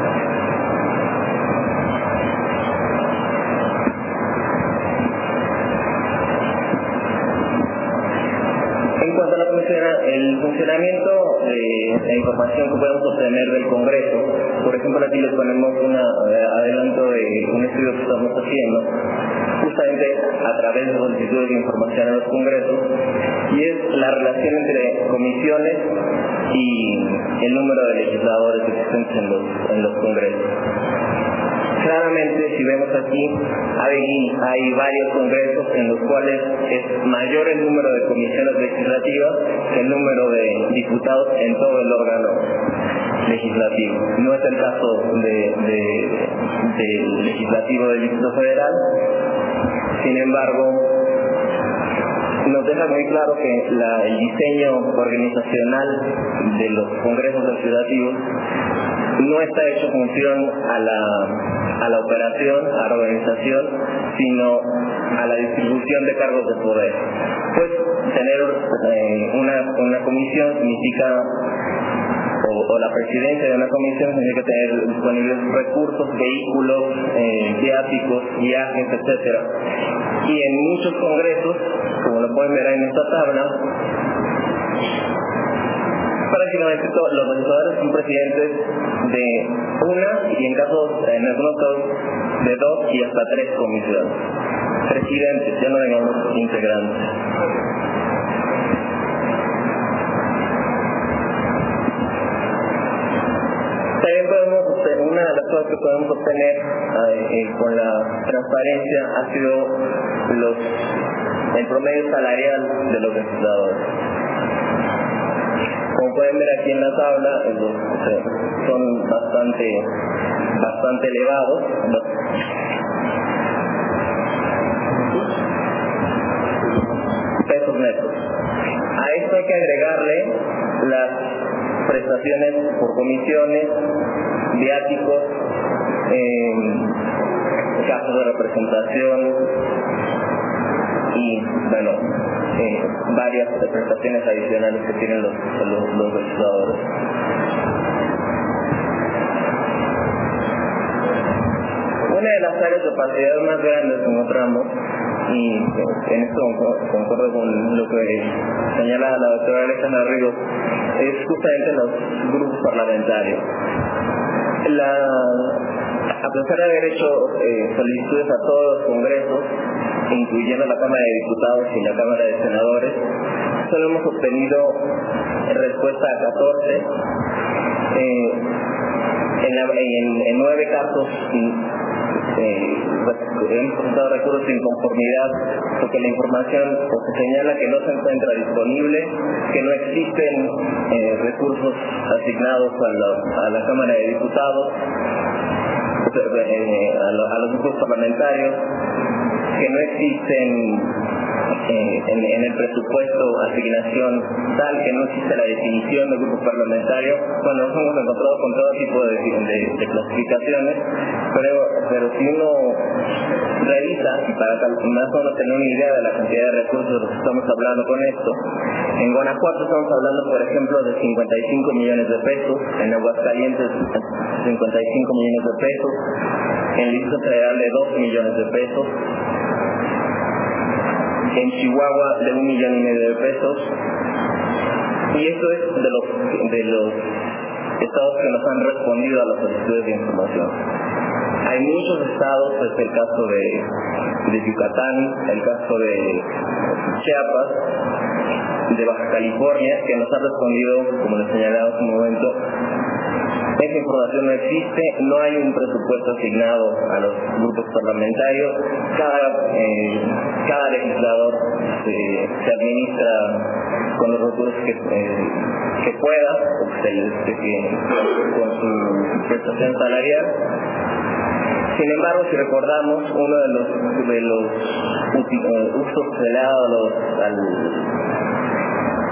el funcionamiento de la información que podemos obtener del Congreso, por ejemplo aquí les ponemos un eh, adelanto de un estudio que estamos haciendo, justamente a través de solicitudes de información a los congresos, y es la relación entre comisiones y el número de legisladores existentes en los, en los congresos. Claramente, si vemos aquí, hay, hay varios congresos en los cuales es mayor el número de comisiones legislativas que el número de diputados en todo el órgano legislativo. No es el caso del legislativo del Distrito Federal, sin embargo, nos deja muy claro que el diseño organizacional de los congresos legislativos no está hecho función a la, a la operación, a la organización, sino a la distribución de cargos de poder. Pues tener eh, una, una comisión significa o, la presidencia de una comisión significa tener disponibles recursos, vehículos, eh, viáticos, viajes, etcétera. Y en muchos congresos, como lo pueden ver en esta tabla, prácticamente todos los legisladores son presidentes de una y en casos, en algunos casos, de dos y hasta tres comisiones. Presidentes, ya no digamos integrantes. También podemos, una de las cosas que podemos obtener eh, eh, con la transparencia ha sido los, el promedio salarial de los legisladores. Como pueden ver aquí en la tabla, son bastante, bastante elevados. Pesos netos. A esto hay que agregarle las prestaciones por comisiones, viáticos, casos de representación y, bueno, eh, varias prestaciones adicionales que tienen los, los, legisladores. Una de las áreas de opacidad más grandes que encontramos, y en esto concuerdo con lo que señala la doctora Alejandra Ríos, es justamente los grupos parlamentarios. La, a pesar de haber hecho eh, solicitudes a todos los congresos, incluyendo la Cámara de Diputados y la Cámara de Senadores, solo hemos obtenido respuesta a 14. Eh, en, nueve casos eh, hemos presentado recursos sin conformidad porque la información se señala que no se encuentra disponible, que no existen eh, recursos asignados a la, Cámara de Diputados, a los grupos parlamentarios, que no existen en, el presupuesto asignación tal que no existe la definición de grupo parlamentario. Bueno, nos hemos encontrado con todo tipo de, clasificaciones, pero, pero si uno revisa, y para más o menos tener una idea de la cantidad de recursos que estamos hablando con esto, en Guanajuato estamos hablando, por ejemplo, de 55 millones de pesos, en Aguascalientes 55 millones de pesos, en el Federal de 2 millones de pesos, en Chihuahua de un millón y medio de pesos. Y esto es de los, de los estados que nos han respondido a las solicitudes de información. Hay muchos estados, es el caso de, de Yucatán, el caso de Chiapas, de Baja California, que nos han respondido, como les señalaba hace un momento, esa información no existe, no hay un presupuesto asignado a los grupos parlamentarios, cada, eh, cada legislador se administra con los recursos que, eh, que pueda, con su prestación salarial. Sin embargo, si recordamos, uno de los, de los eh, usos ha dado al,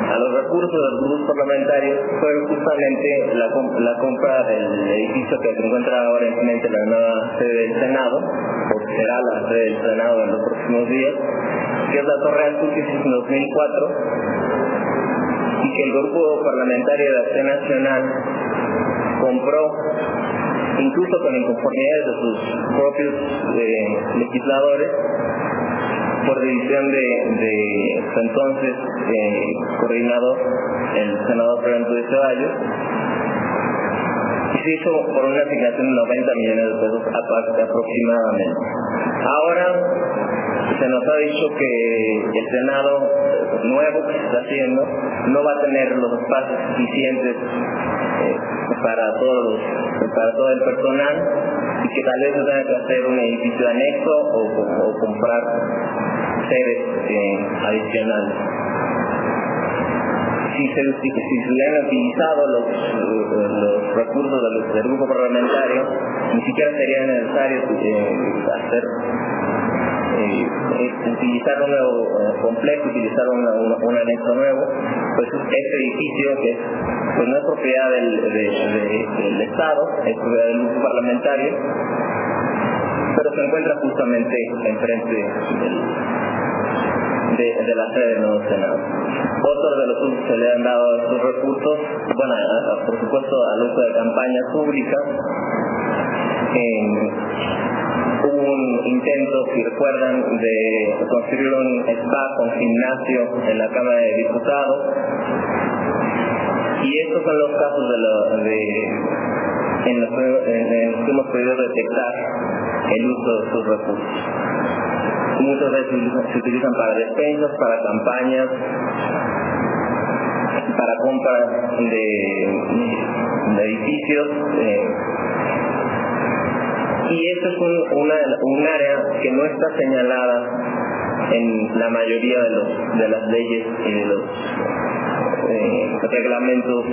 a los recursos de los grupos parlamentarios fue justamente la, compra del edificio que se encuentra ahora en la nueva sede del Senado, o será la sede del Senado en los próximos días, que es la Torre que en 2004 y que el grupo parlamentario de Acción Nacional compró incluso con inconformidades de sus propios eh, legisladores por división de, de entonces eh, coordinador, el senador Fernando de Ceballos, y se hizo por una asignación de 90 millones de pesos aproximadamente. Ahora se nos ha dicho que el Senado nuevo que se está haciendo no va a tener los espacios suficientes eh, para todos para todo el personal y que tal vez se tenga que hacer un edificio anexo o, comprar sedes eh, adicionales. Si se, si, se hubieran utilizado los, los recursos del, grupo parlamentario, ni siquiera sería necesario eh, hacer eh, utilizar un nuevo eh, complejo, utilizar un anexo nuevo, pues este edificio que pues no es propiedad del, del Estado, es propiedad del grupo parlamentario, pero se encuentra justamente enfrente de, de, la sede del nuevo Senado. Otros de los usos que le han dado a estos recursos, bueno, por supuesto al uso de campañas públicas, hubo un intento, si recuerdan, de construir un spa con gimnasio en la Cámara de Diputados. Y estos son los casos de, lo, de en, los, que hemos podido detectar el uso de sus recursos. Muchas veces se utilizan para despensas, para campañas, para compra de, edificios. Eh, y esto es un, área que no está señalada en la mayoría de las leyes y de los eh, reglamentos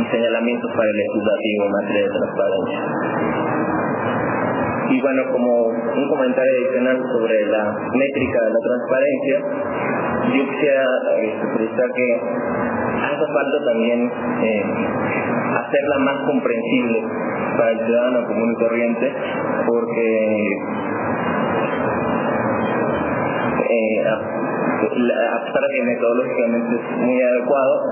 y señalamientos para el legislativo en materia de transparencia. Y bueno, como un comentario adicional sobre la métrica de la transparencia, yo quisiera eh, que hace falta también eh, hacerla más comprensible para el ciudadano común y corriente, porque eh, a pesar de que metodológicamente es muy adecuado,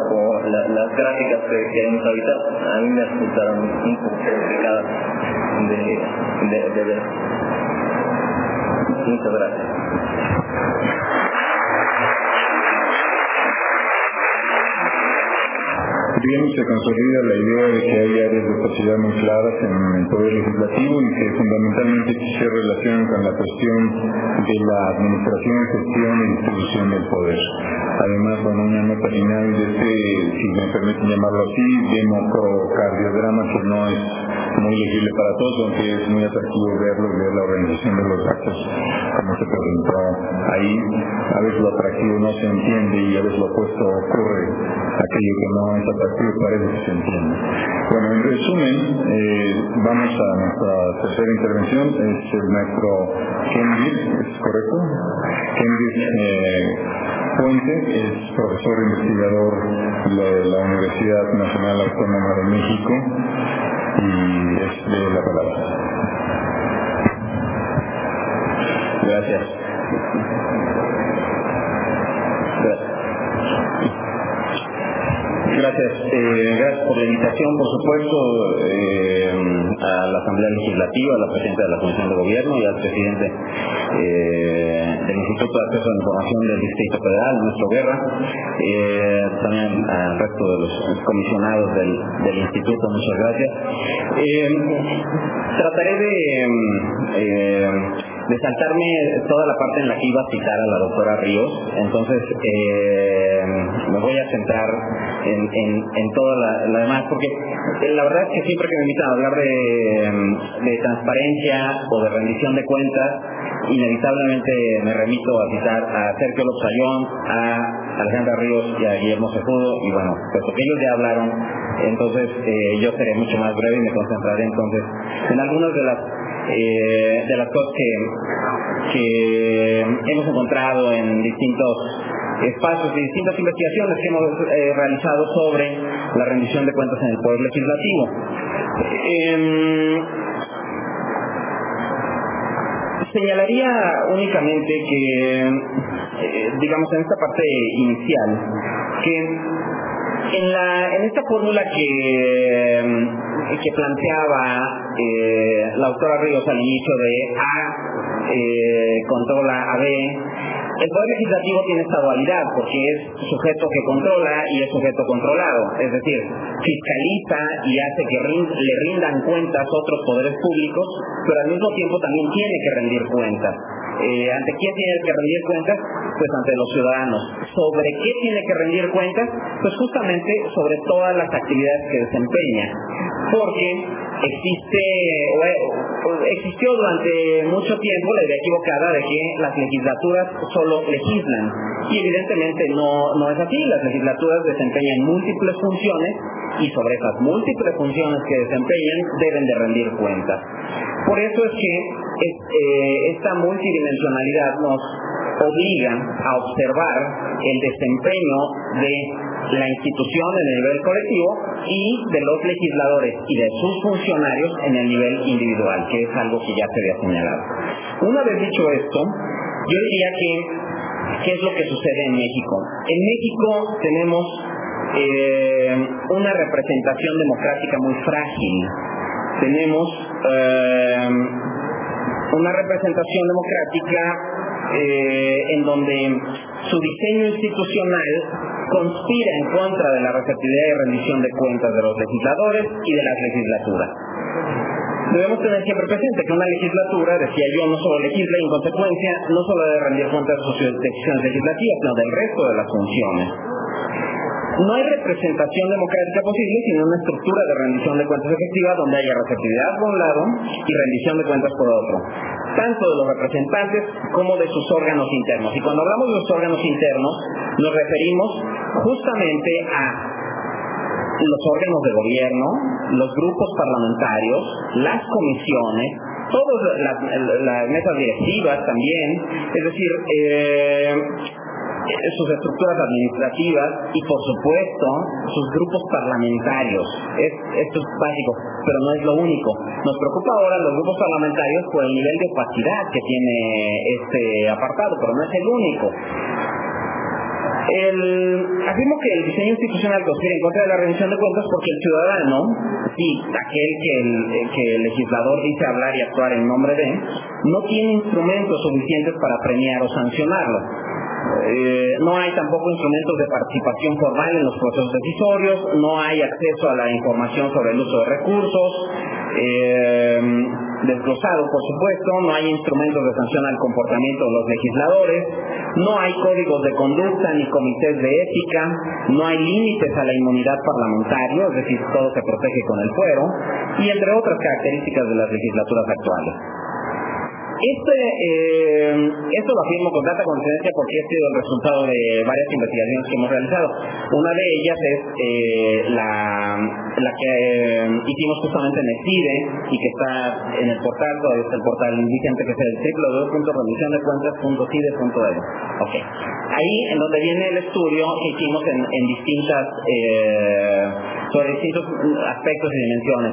las gráficas que, hemos habitado, a mí me resultaron un poco complicadas de, de, de. Muchas gracias. digamos, se consolida la idea de que hay áreas de opacidad muy claras en el Poder Legislativo y que fundamentalmente se relacionan con la cuestión de la administración, gestión y distribución del poder. Además, con una nota final de este, si me permiten llamarlo así, democrocardiograma que no es muy legible para todos, aunque es muy atractivo verlo ver la organización de los actos como se presentó ahí. A veces lo atractivo no se entiende y a veces lo opuesto ocurre, aquello que no es atractivo parece que se entiende. Bueno, en resumen, eh, vamos a nuestra tercera intervención, es el maestro Kendis, ¿es correcto? Kendis eh, Puente es profesor investigador de la Universidad Nacional Autónoma de México y es de la palabra. Gracias. Gracias. Eh, gracias por la invitación, por supuesto, eh, a la Asamblea Legislativa, a la Presidenta de la Comisión de Gobierno y al Presidente eh, del Instituto de Acceso a la Información del Distrito Federal, nuestro Guerra, también al resto de los comisionados del, del Instituto, muchas gracias. trataré de de saltarme toda la parte en la que iba a citar a la doctora Ríos, entonces eh, me voy a centrar en, en, toda la, demás, porque eh, la verdad es que siempre que me invitan a hablar de, de transparencia o de rendición de cuentas, inevitablemente me remito a citar a Sergio López Ayón, a Alejandra Ríos y a Guillermo Sejudo, y bueno, pues que ellos ya hablaron, entonces eh, yo seré mucho más breve y me concentraré entonces en algunas de las eh, de las cosas que, que hemos encontrado en distintos espacios y distintas investigaciones que hemos eh, realizado sobre la rendición de cuentas en el Poder Legislativo. Em, señalaría únicamente que, eh, digamos, en esta parte inicial, que en, la, en esta fórmula que, em, que planteaba eh, la autora Ríos al inicio de A eh, controla a B, el Poder Legislativo tiene esta dualidad porque es sujeto que controla y es sujeto controlado, es decir, fiscaliza y hace que le rindan cuentas otros poderes públicos, pero al mismo tiempo también tiene que rendir cuentas. Eh, ¿Ante quién tiene que rendir cuentas? Pues ante los ciudadanos. ¿Sobre qué tiene que rendir cuentas? Pues justamente sobre todas las actividades que desempeña. Porque existe existió durante mucho tiempo la idea equivocada de que las legislaturas solo legislan y evidentemente no, no es así, las legislaturas desempeñan múltiples funciones y sobre esas múltiples funciones que desempeñan deben de rendir cuentas. Por eso es que eh, esta multidimensionalidad nos obliga a observar el desempeño de la institución en el nivel colectivo y de los legisladores y de sus funcionarios en el nivel individual, que es algo que ya se había señalado. Una vez dicho esto, yo diría que, ¿qué es lo que sucede en México? En México tenemos eh, una representación democrática muy frágil. Tenemos eh, una representación democrática eh, en donde su diseño institucional conspira en contra de la receptividad y rendición de cuentas de los legisladores y de las legislaturas. Debemos tener siempre presente que una legislatura, decía yo, no solo legisla y en consecuencia no solo debe rendir cuentas de sus decisiones legislativas, sino del resto de las funciones. No hay representación democrática posible sin una estructura de rendición de cuentas efectiva donde haya receptividad por un lado y rendición de cuentas por otro, tanto de los representantes como de sus órganos internos. Y cuando hablamos de los órganos internos, nos referimos justamente a los órganos de gobierno, los grupos parlamentarios, las comisiones, todas las, mesas directivas también, es decir, eh, sus estructuras administrativas y por supuesto sus grupos parlamentarios. esto es básico, pero no es lo único. Nos preocupa ahora los grupos parlamentarios por el nivel de opacidad que tiene este apartado, pero no es el único. El, afirmo que el diseño institucional conspira en contra de la rendición de cuentas porque el ciudadano, sí, aquel que el, que el legislador dice hablar y actuar en nombre de, no tiene instrumentos suficientes para premiar o sancionarlo. Eh, no hay tampoco instrumentos de participación formal en los procesos decisorios, no hay acceso a la información sobre el uso de recursos, eh, desglosado por supuesto, no hay instrumentos de sanción al comportamiento de los legisladores, no hay códigos de conducta ni comités de ética, no hay límites a la inmunidad parlamentaria, es decir, todo se protege con el fuero, y entre otras características de las legislaturas actuales. Este, eh, esto lo afirmo con tanta confidencia porque ha sido el resultado de varias investigaciones que hemos realizado. Una de ellas es eh, la, que eh, hicimos justamente en el CIDE y que está en el portal, todavía está el portal vigente que es el www.rendiciondecuentas.cide.edu. Ok. Ahí en donde viene el estudio hicimos en, distintas sobre distintos aspectos y dimensiones.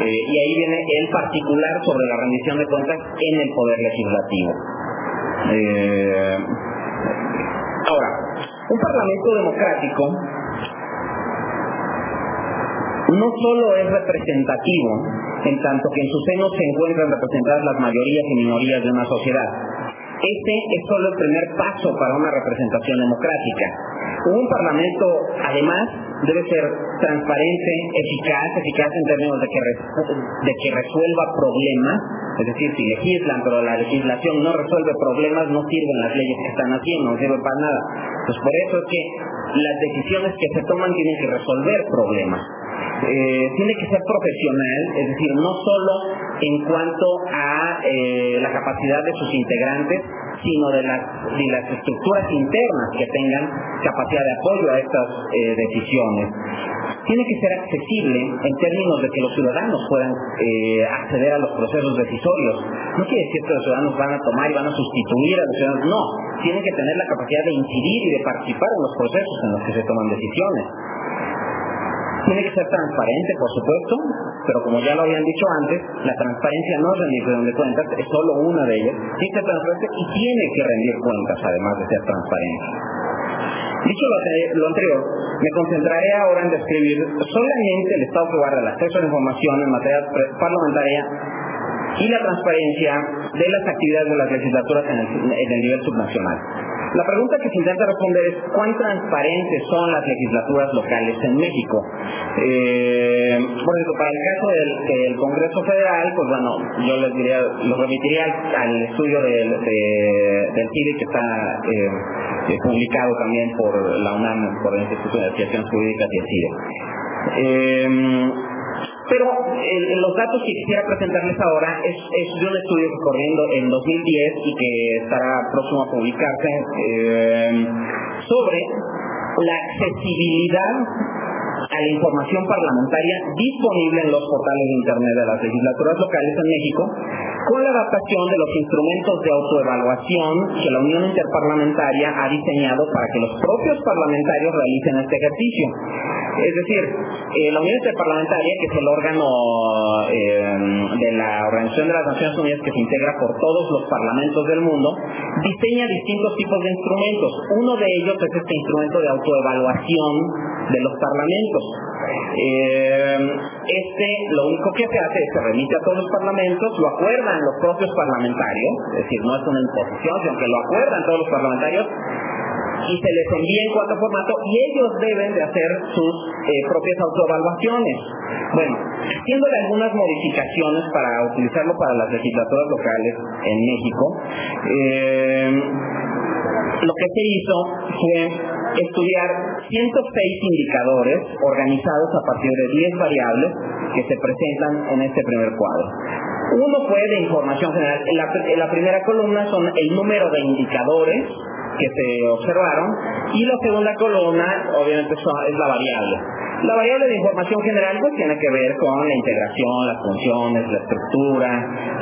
Eh, y ahí viene el particular sobre la rendición de cuentas en el Poder Legislativo. Eh, ahora, un Parlamento democrático no solo es representativo, en tanto que en su seno se encuentran representadas las mayorías y minorías de una sociedad. Este es solo el primer paso para una representación democrática. Un parlamento, además, debe ser transparente, eficaz, eficaz en términos de que, resuelva problemas, es decir, si legislan, pero la legislación no resuelve problemas, no sirven las leyes que están haciendo, no sirven para nada. Pues por eso es que las decisiones que se toman tienen que resolver problemas. eh, tiene que ser profesional, es decir, no solo en cuanto a eh, la capacidad de sus integrantes, sino de las, estructuras internas que tengan capacidad de apoyo a estas eh, decisiones. Tiene que ser accesible en términos de que los ciudadanos puedan acceder a los procesos decisorios. No quiere decir que los ciudadanos van a tomar y van a sustituir a los ciudadanos, no. Tienen que tener la capacidad de incidir y de participar en los procesos en los que se toman decisiones. Tiene que ser transparente, por supuesto, pero como ya lo habían dicho antes, la transparencia no es rendición de cuentas, es solo una de ellas. Tiene que ser transparente y tiene que rendir cuentas, además de ser transparente. Dicho lo, anterior, me concentraré ahora en describir solamente el estado que guarda el acceso a la información en materia parlamentaria y la transparencia de las actividades de las legislaturas en el nivel subnacional. La pregunta que se intenta responder es cuán transparentes son las legislaturas locales en México. Eh, por ejemplo, para el caso del, Congreso Federal, pues bueno, yo les diría, lo remitiría al, estudio del, del CIDE que está eh, publicado también por la UNAM, por el Instituto de Investigaciones Jurídicas y el CIDE. Eh, pero los datos que quisiera presentarles ahora es, de un estudio que corriendo en 2010 y que estará próximo a publicarse eh, sobre la accesibilidad a la información parlamentaria disponible en los portales de Internet de las legislaturas locales en México, con la adaptación de los instrumentos de autoevaluación que la Unión Interparlamentaria ha diseñado para que los propios parlamentarios realicen este ejercicio. Es decir, eh, la Unión Interparlamentaria, que es el órgano eh, de la Organización de las Naciones Unidas que se integra por todos los parlamentos del mundo, diseña distintos tipos de instrumentos. Uno de ellos es este instrumento de autoevaluación de los parlamentos. Eh, este lo único que se hace es que remite a todos los parlamentos, lo acuerdan los propios parlamentarios, es decir, no es una imposición, sino que lo acuerdan todos los parlamentarios y se les envía en cuatro formatos y ellos deben de hacer sus eh, propias autoevaluaciones. Bueno, haciéndole algunas modificaciones para utilizarlo para las legislaturas locales en México, eh, lo que se hizo fue estudiar 106 indicadores organizados a partir de 10 variables que se presentan en este primer cuadro. Uno fue de información general. En la, la primera columna son el número de indicadores que se observaron y la segunda columna obviamente es la variable. La variable de información general pues tiene que ver con la integración, las funciones, la estructura,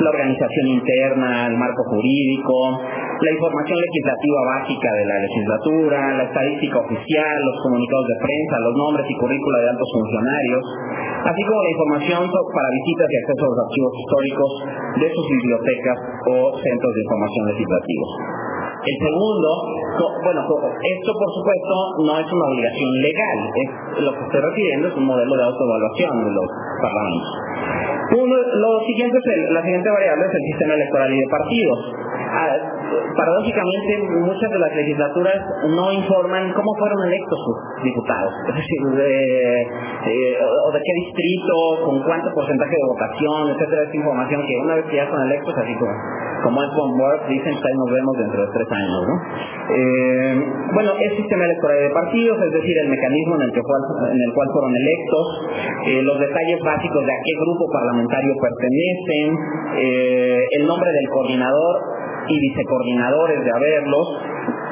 la organización interna, el marco jurídico, la información legislativa básica de la legislatura, la estadística oficial, los comunicados de prensa, los nombres y currícula de altos funcionarios, así como la información para visitas y acceso a los archivos históricos de sus bibliotecas o centros de información legislativos. El segundo, bueno, esto por supuesto no es una obligación legal, es lo que estoy refiriendo es un modelo de autoevaluación de los parlamentos. Uno, lo siguiente es la siguiente variable es el sistema electoral y de partidos. Ah, paradójicamente muchas de las legislaturas no informan cómo fueron electos sus diputados, es decir, de, o de qué distrito, con cuánto porcentaje de votación, etcétera, esta información que una vez que ya son electos, así como, como es Work, dicen que ahí nos vemos dentro de tres años, ¿no? Eh, bueno, el sistema electoral de partidos, es decir, el mecanismo en el, que en el cual fueron electos, eh, los detalles básicos de a qué grupo parlamentario pertenecen, eh, el nombre del coordinador, y vicecoordinadores de haberlos,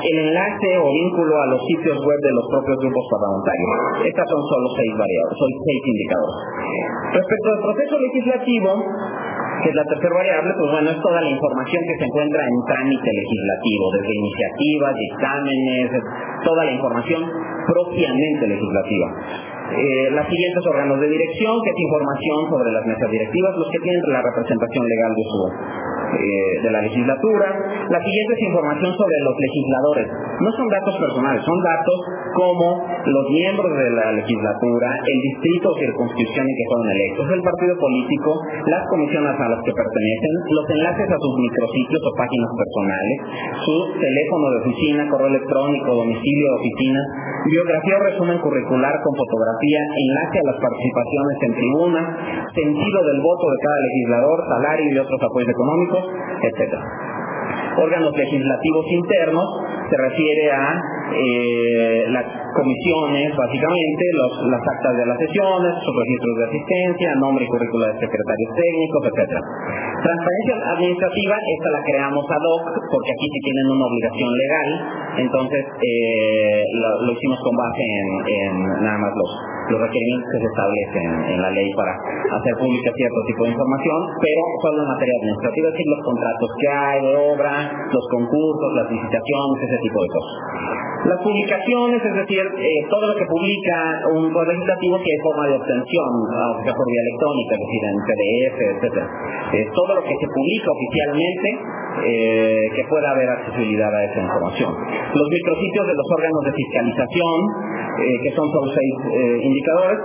el enlace o vínculo a los sitios web de los propios grupos parlamentarios. Estas son solo seis variables, son seis indicadores. Respecto al proceso legislativo, que es la tercera variable, pues bueno, es toda la información que se encuentra en trámite legislativo, desde iniciativas, dictámenes, toda la información propiamente legislativa. Eh, las siguientes órganos de dirección, que es información sobre las mesas directivas, los que tienen la representación legal de su eh, de la legislatura. La siguiente es información sobre los legisladores. No son datos personales, son datos como los miembros de la legislatura, el distrito o circunscripción en que fueron electos, el partido político, las comisiones a las que pertenecen, los enlaces a sus micrositios o páginas personales, su teléfono de oficina, correo electrónico, domicilio de oficina, biografía o resumen curricular con fotografía, enlace a las participaciones en tribuna, sentido del voto de cada legislador, salario y otros apoyos económicos, etc. Órganos legislativos internos se refiere a eh, las comisiones, básicamente, los, las actas de las sesiones, sus registros de asistencia, nombre y currícula de secretarios técnicos, etcétera. Transparencia administrativa, esta la creamos ad hoc porque aquí sí tienen una obligación legal, entonces eh, lo, hicimos con base en, nada más los, los requerimientos que se establecen en la ley para hacer pública cierto tipo de información, pero solo en materia administrativa, es decir, los contratos que hay de obra, los concursos, las licitaciones, tipo de cosas. Las publicaciones, es decir, eh, todo lo que publica un poder legislativo hay forma de obtención, o sea, por vía electrónica, es decir, en PDF, etcétera. Eh, todo lo que se publica oficialmente eh, que pueda haber accesibilidad a esa información. Los micrositios de los órganos de fiscalización, que son solo seis indicadores,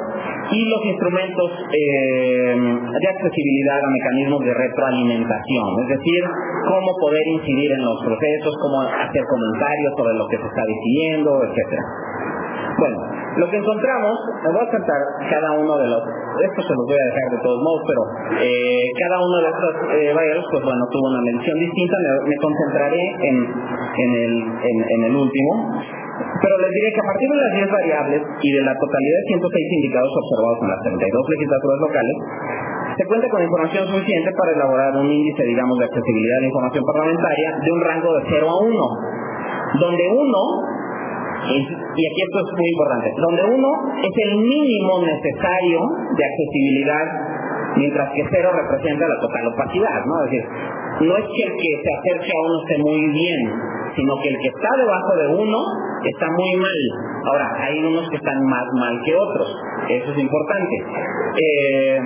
y los instrumentos de accesibilidad a mecanismos de retroalimentación, es decir, cómo poder incidir en los procesos, cómo hacer comentarios sobre lo que se está diciendo etcétera. Bueno, lo que encontramos, me voy a cantar cada uno de los, esto se los voy a dejar de todos modos, pero eh, cada uno de estos eh, pues bueno, tuvo una mención distinta, me, concentraré en, el, último, pero les diré que a partir de las 10 variables y de la totalidad de 106 indicados observados en las 32 legislaturas locales, se cuenta con información suficiente para elaborar un índice, digamos, de accesibilidad de información parlamentaria de un rango de 0 a 1, donde uno y aquí esto es muy importante, donde uno es el mínimo necesario de accesibilidad, mientras que cero representa la total opacidad, ¿no? Es decir, no es que el que se acerque a uno esté muy bien, sino que el que está debajo de uno está muy mal. Ahora, hay unos que están más mal que otros, eso es importante. Eh,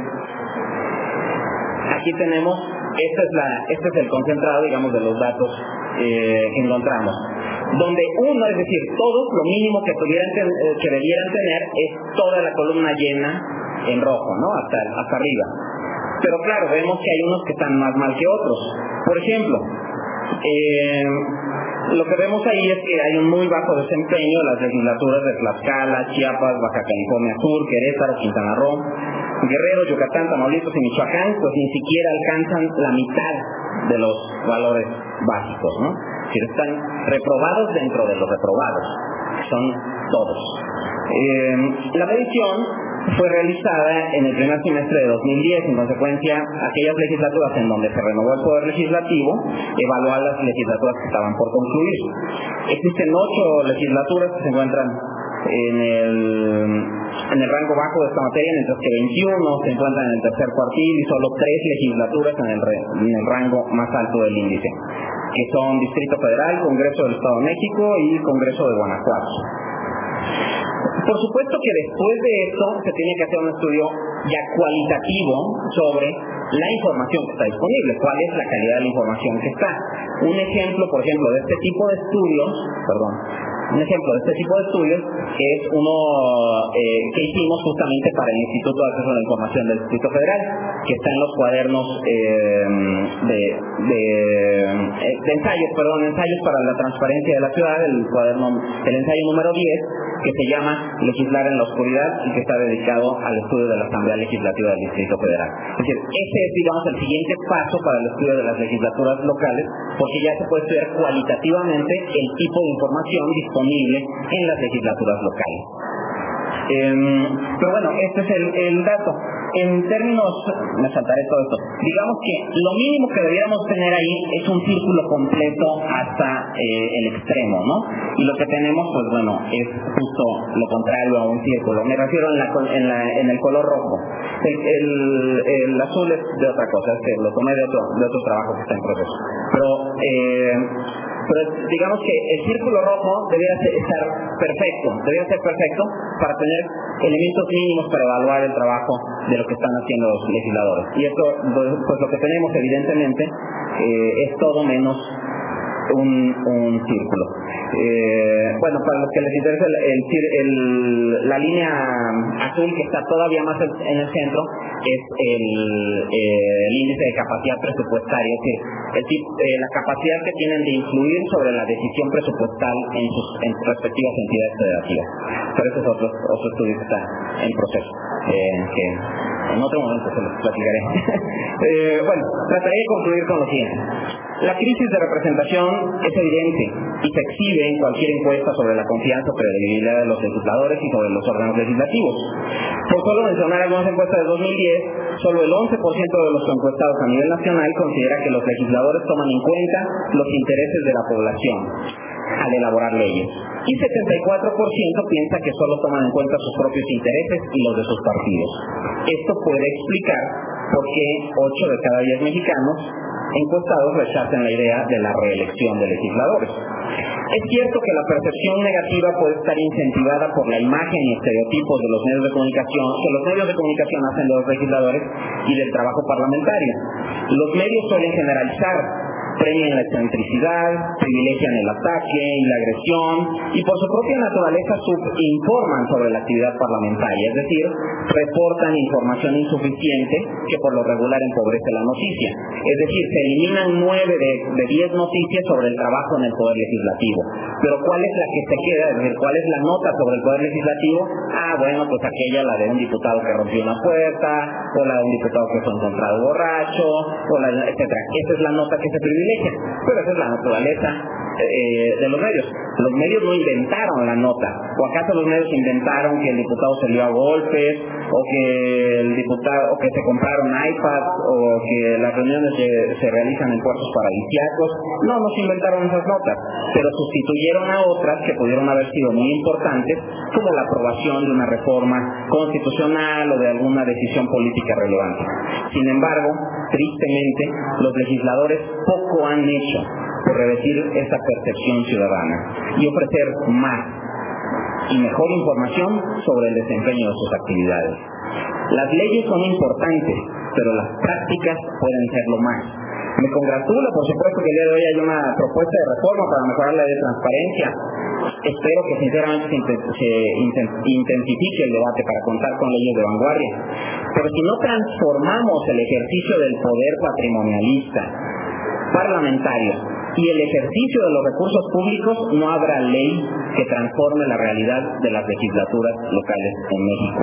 aquí tenemos, es, la, este es el concentrado, digamos, de los datos eh, encontramos donde uno, es decir, todos lo mínimo que tuvieran eh, que debieran tener es toda la columna llena en rojo, ¿no? Hasta, hasta arriba. Pero claro, vemos que hay unos que están más mal que otros. Por ejemplo, eh, lo que vemos ahí es que hay un muy bajo desempeño en las legislaturas de Tlaxcala, Chiapas, Baja California Sur, Querétaro, Quintana Roo, Guerrero, Yucatán, Tamaulipas y Michoacán, pues ni siquiera alcanzan la mitad de los valores básicos, ¿no? Que están reprobados dentro de los reprobados, son todos. Eh, la medición fue realizada en el primer semestre de 2010, en consecuencia, aquellas legislaturas en donde se renovó el poder legislativo, evaluó a las legislaturas que estaban por concluir. Existen ocho legislaturas que se encuentran en el, en el rango bajo de esta materia, mientras que 21 se encuentran en el tercer cuartil y solo tres legislaturas en el, en el rango más alto del índice que son Distrito Federal, Congreso del Estado de México y Congreso de Guanajuato. Por supuesto que después de esto se tiene que hacer un estudio ya cualitativo sobre la información que está disponible, cuál es la calidad de la información que está. Un ejemplo, por ejemplo, de este tipo de estudios, perdón, un ejemplo de este tipo de estudios es uno eh, que hicimos justamente para el Instituto de Acceso a la Información del Distrito Federal, que está en los cuadernos eh, de, ensayos, perdón, ensayos para la transparencia de la ciudad, el cuaderno, el ensayo número 10, que se llama Legislar en la Oscuridad y que está dedicado al estudio de la Asamblea Legislativa del Distrito Federal. Es decir, ese es, digamos, el siguiente paso para el estudio de las legislaturas locales, porque ya se puede estudiar cualitativamente el tipo de información disponible en las legislaturas locales. Em, pero bueno, este es el, dato. En términos, me saltaré todo esto, digamos que lo mínimo que debiéramos tener ahí es un círculo completo hasta eh, el extremo, ¿no? Y lo que tenemos, pues bueno, es justo lo contrario a un círculo. Me refiero en, la, en, el color rojo. El, azul es de otra cosa, es que lo tomé de otro, de otro trabajo que está en proceso. Pero eh, pero digamos que el círculo rojo debería estar perfecto, debería ser perfecto para tener elementos mínimos para evaluar el trabajo de lo que están haciendo los legisladores. Y esto, pues, lo que tenemos evidentemente eh, es todo menos un, un círculo. Eh, bueno, para los que les interesa el, la línea azul que está todavía más en el centro es el, eh, índice de capacidad presupuestaria, es decir, eh, la capacidad que tienen de influir sobre la decisión presupuestal en sus respectivas entidades federativas. Pero ese es otro, otro estudio que está en proceso, que En otro momento se los platicaré. Eh, bueno, trataré de concluir con lo siguiente. La crisis de representación es evidente y se exhibe en cualquier encuesta sobre la confianza o credibilidad de los legisladores y sobre los órganos legislativos. Por solo mencionar algunas encuestas de 2010, solo el 11% de los encuestados a nivel nacional considera que los legisladores toman en cuenta los intereses de la población al elaborar leyes. Y 74% piensa que solo toman en cuenta sus propios intereses y los de sus partidos. Esto puede explicar por qué 8 de cada 10 mexicanos encuestados rechazan la idea de la reelección de legisladores. Es cierto que la percepción negativa puede estar incentivada por la imagen y estereotipos de los medios de comunicación, que los medios de comunicación hacen de los legisladores y del trabajo parlamentario. Los medios suelen generalizar premian la excentricidad, privilegian el ataque y la agresión y por su propia naturaleza informan sobre la actividad parlamentaria, es decir, reportan información insuficiente que por lo regular empobrece la noticia. Es decir, se eliminan nueve de, diez noticias sobre el trabajo en el Poder Legislativo. Pero ¿cuál es la que se queda? Es decir, ¿cuál es la nota sobre el Poder Legislativo? Ah, bueno, pues aquella, la de un diputado que rompió una puerta, o la de un diputado que fue encontrado borracho, o la, etcétera. Esa es la nota que se privilegia pero esa es la naturaleza eh, de los medios. Los medios no inventaron la nota. ¿O acaso los medios inventaron que el diputado dio a golpes, o que el diputado, o que se compraron iPads, o que las reuniones se, realizan en puertos paradisiacos? No, no se inventaron esas notas, pero sustituyeron a otras que pudieron haber sido muy importantes, como la aprobación de una reforma constitucional o de alguna decisión política relevante. Sin embargo, tristemente, los legisladores poco han hecho por revertir esta percepción ciudadana y ofrecer más y mejor información sobre el desempeño de sus actividades. Las leyes son importantes, pero las prácticas pueden serlo más. Me congratula, por supuesto, que el día de hoy hay una propuesta de reforma para mejorar la de transparencia. Espero que sinceramente se intensifique el debate para contar con leyes de vanguardia. Pero si no transformamos el ejercicio del poder patrimonialista parlamentario y el ejercicio de los recursos públicos, no habrá ley que transforme la realidad de las legislaturas locales en México.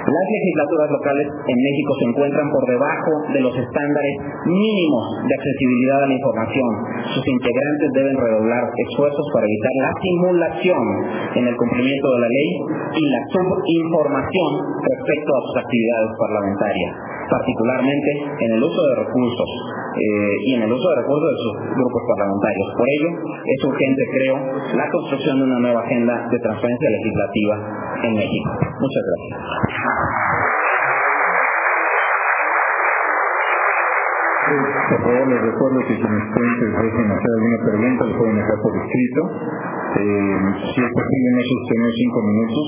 Las legislaturas locales en México se encuentran por debajo de los estándares mínimos de accesibilidad a la información. Sus integrantes deben redoblar esfuerzos para evitar la simulación en el cumplimiento de la ley y la subinformación respecto a sus actividades parlamentarias particularmente en el uso de recursos eh, y en el uso de recursos de sus grupos parlamentarios. Por ello, es urgente, creo, la construcción de una nueva agenda de transparencia legislativa en México. Muchas gracias. Por favor, les recuerdo que si quienes dejen hacer alguna pregunta, lo pueden dejar por escrito. Eh, si es posible, nosotros tenemos cinco minutos.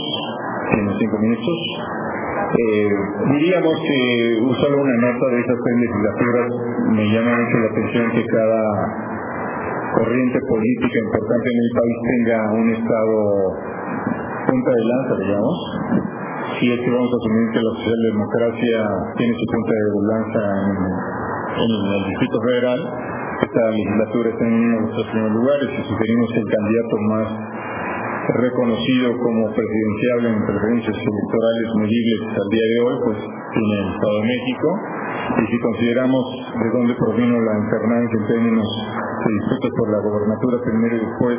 Cinco minutos. Eh, diríamos que solo una nota de esas tres legislaturas me llama mucho la atención que cada corriente política importante en el país tenga un estado punta de lanza, digamos. Si es que vamos a asumir que la socialdemocracia tiene su punta de lanza en, el Distrito Federal, esta legislatura está en uno de los primeros lugares y sugerimos que el candidato más reconocido como presidenciable en preferencias electorales medibles al día de hoy, pues tiene el Estado de México. Y si consideramos de dónde provino la alternancia en términos de disputas por la gobernatura primero y después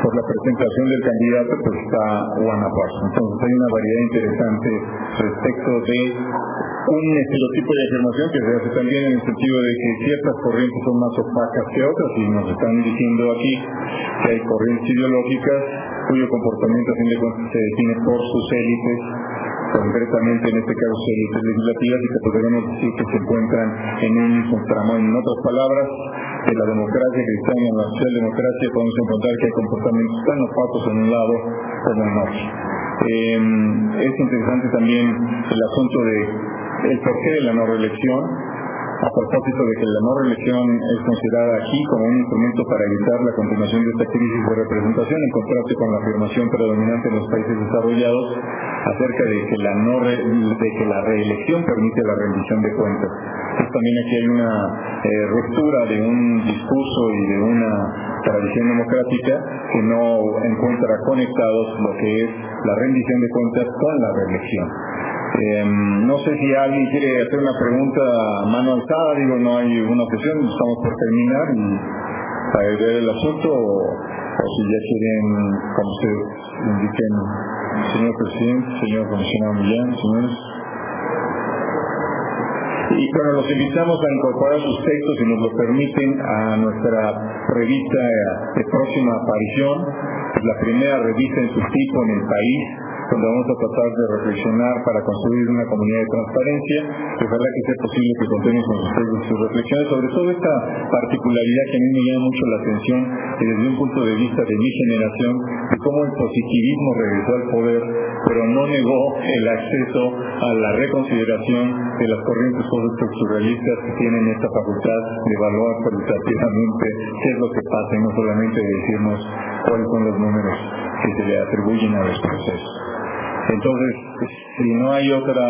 por la presentación del candidato, pues está Guanajuato. Entonces hay una variedad interesante respecto de un estereotipo de afirmación que se hace también en el sentido de que ciertas corrientes son más opacas que otras y nos están diciendo aquí que hay corrientes ideológicas cuyo comportamiento a fin de cuentas se define por sus élites concretamente en este caso élites legislativas y que podríamos decir que se encuentran en un tramo. En otras palabras, de la democracia cristiana en la socialdemocracia podemos encontrar que hay comportamientos tan opacos en un lado como en otro. Eh, es interesante también el asunto de el porqué de la no reelección, a propósito de que la no reelección es considerada aquí como un instrumento para evitar la continuación de esta crisis de representación en contraste con la afirmación predominante en los países desarrollados acerca de que la no de que la reelección permite la rendición de cuentas. Pues también aquí hay una eh, ruptura de un discurso y de una tradición democrática que no encuentra conectados lo que es la rendición de cuentas con la reelección. Em, no sé si alguien quiere hacer una pregunta a mano alzada, digo, no hay una opción, estamos por terminar y ver el asunto o, si ya quieren, como se indiquen, señor presidente, señor comisionado Millán, señores. Y bueno, los invitamos a incorporar sus textos, si nos lo permiten, a nuestra revista de próxima aparición. La primera revista en su tipo en el país donde vamos a tratar de reflexionar para construir una comunidad de transparencia. Ojalá que sea posible que contemos con ustedes sus reflexiones sobre todo esta particularidad que a mí me llama mucho la atención y desde un punto de vista de mi generación, de cómo el positivismo regresó al poder, pero no negó el acceso a la reconsideración de las corrientes postestructuralistas que tienen esta facultad de evaluar cualitativamente qué es lo que pasa y no solamente de decirnos cuáles son los números que se le atribuyen a los procesos. Entonces, si no hay otra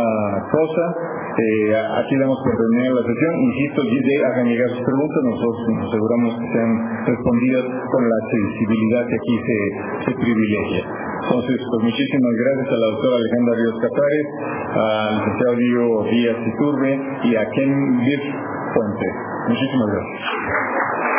cosa, eh, aquí damos por terminar la sesión. Insisto, hagan llegar sus preguntas, nosotros nos aseguramos que sean respondidas con la accesibilidad que aquí se, privilegia. Entonces, pues muchísimas gracias a la doctora Alejandra Ríos Casares, al licenciado Diego Díaz Iturbe y a Ken Vir Fuente. Muchísimas gracias.